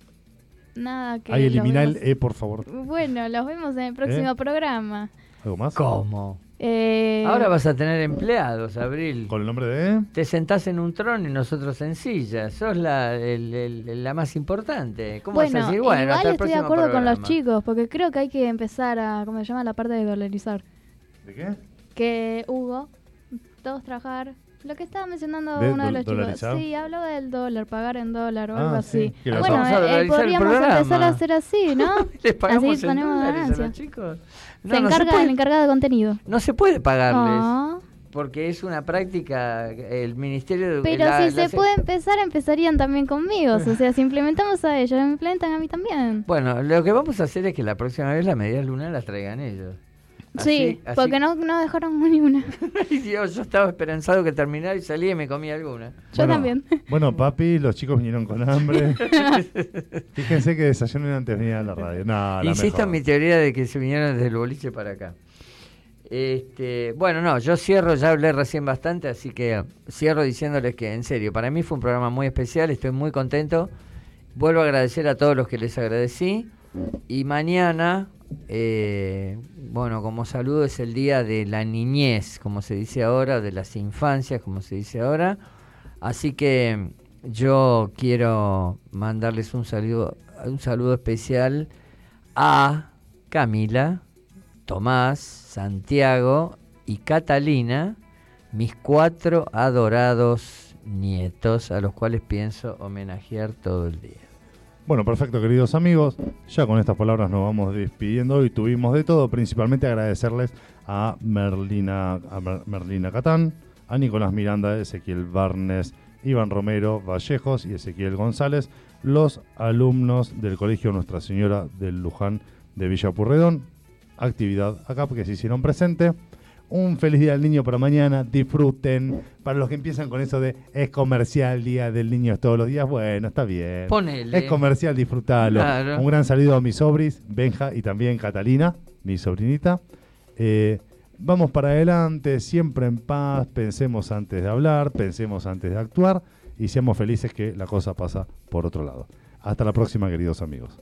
nada que... Ahí elimina el E, por favor. Bueno, los vemos en el próximo ¿Eh? programa. ¿Algo más? ¿Cómo? Eh, Ahora vas a tener empleados, Abril. ¿Con el nombre de? Te sentás en un trono y nosotros en silla. Sos la, el- el- la más importante. ¿Cómo vas Bueno, a decir? Bueno, igual hasta el estoy de acuerdo con los programa"? chicos, porque creo que hay que empezar a, ¿cómo se llama? La parte de dolarizar. ¿De qué? Que Hugo, todos trabajar. Lo que estaba mencionando ¿De uno de los chicos. Sí, habló del dólar, pagar en dólar o Ah, algo sí, así. Bueno, eh, podríamos empezar a hacer así, ¿no? ¿Les pagamos así en tenemos dólares a ganancia. los chicos? Se No, no se encarga puede. el encargado de contenido. No se puede pagarles. Ah. Porque es una práctica, el Ministerio de Pero la- si la- se puede empezar, empezarían también conmigo. O sea, si implementamos a ellos, me implementan a mí también. Bueno, lo que vamos a hacer es que la próxima vez las medidas lunas las traigan ellos. Sí, así- porque no, no dejaron ni una. Ay, Dios, yo estaba esperanzado que terminara y salía y me comía alguna. Yo Bueno, también. Bueno, papi, los chicos vinieron con hambre. Fíjense que desayunen antes de venir a la radio. No, la Insisto mejor. en mi teoría de que se vinieron desde el boliche para acá. Este, bueno, no, yo cierro, ya hablé recién bastante, así que cierro diciéndoles que en serio, para mí fue un programa muy especial, estoy muy contento. Vuelvo a agradecer a todos los que les agradecí. Y mañana, eh, bueno, como saludo es el día de la niñez, como se dice ahora, de las infancias, como se dice ahora. Así que yo quiero mandarles un saludo, un saludo especial a Camila, Tomás, Santiago y Catalina, mis cuatro adorados nietos, a los cuales pienso homenajear todo el día. Bueno, perfecto, queridos amigos. Ya con estas palabras nos vamos despidiendo. Hoy tuvimos de todo, principalmente agradecerles a Merlina, a Mer- Merlina Catán, a Nicolás Miranda, Ezequiel Barnes, Iván Romero, Vallejos y Ezequiel González, los alumnos del Colegio Nuestra Señora del Luján de Villa Purredón. Actividad acá porque se hicieron presente. Un feliz día del niño para mañana, disfruten. Para los que empiezan con eso de es comercial, día del niño es todos los días, bueno, está bien. Ponele. Es comercial, disfrutalo. Claro. Un gran saludo a mis sobris, Benja y también Catalina, mi sobrinita. Eh, vamos para adelante, siempre en paz, pensemos antes de hablar, pensemos antes de actuar y seamos felices que la cosa pasa por otro lado. Hasta la próxima, queridos amigos.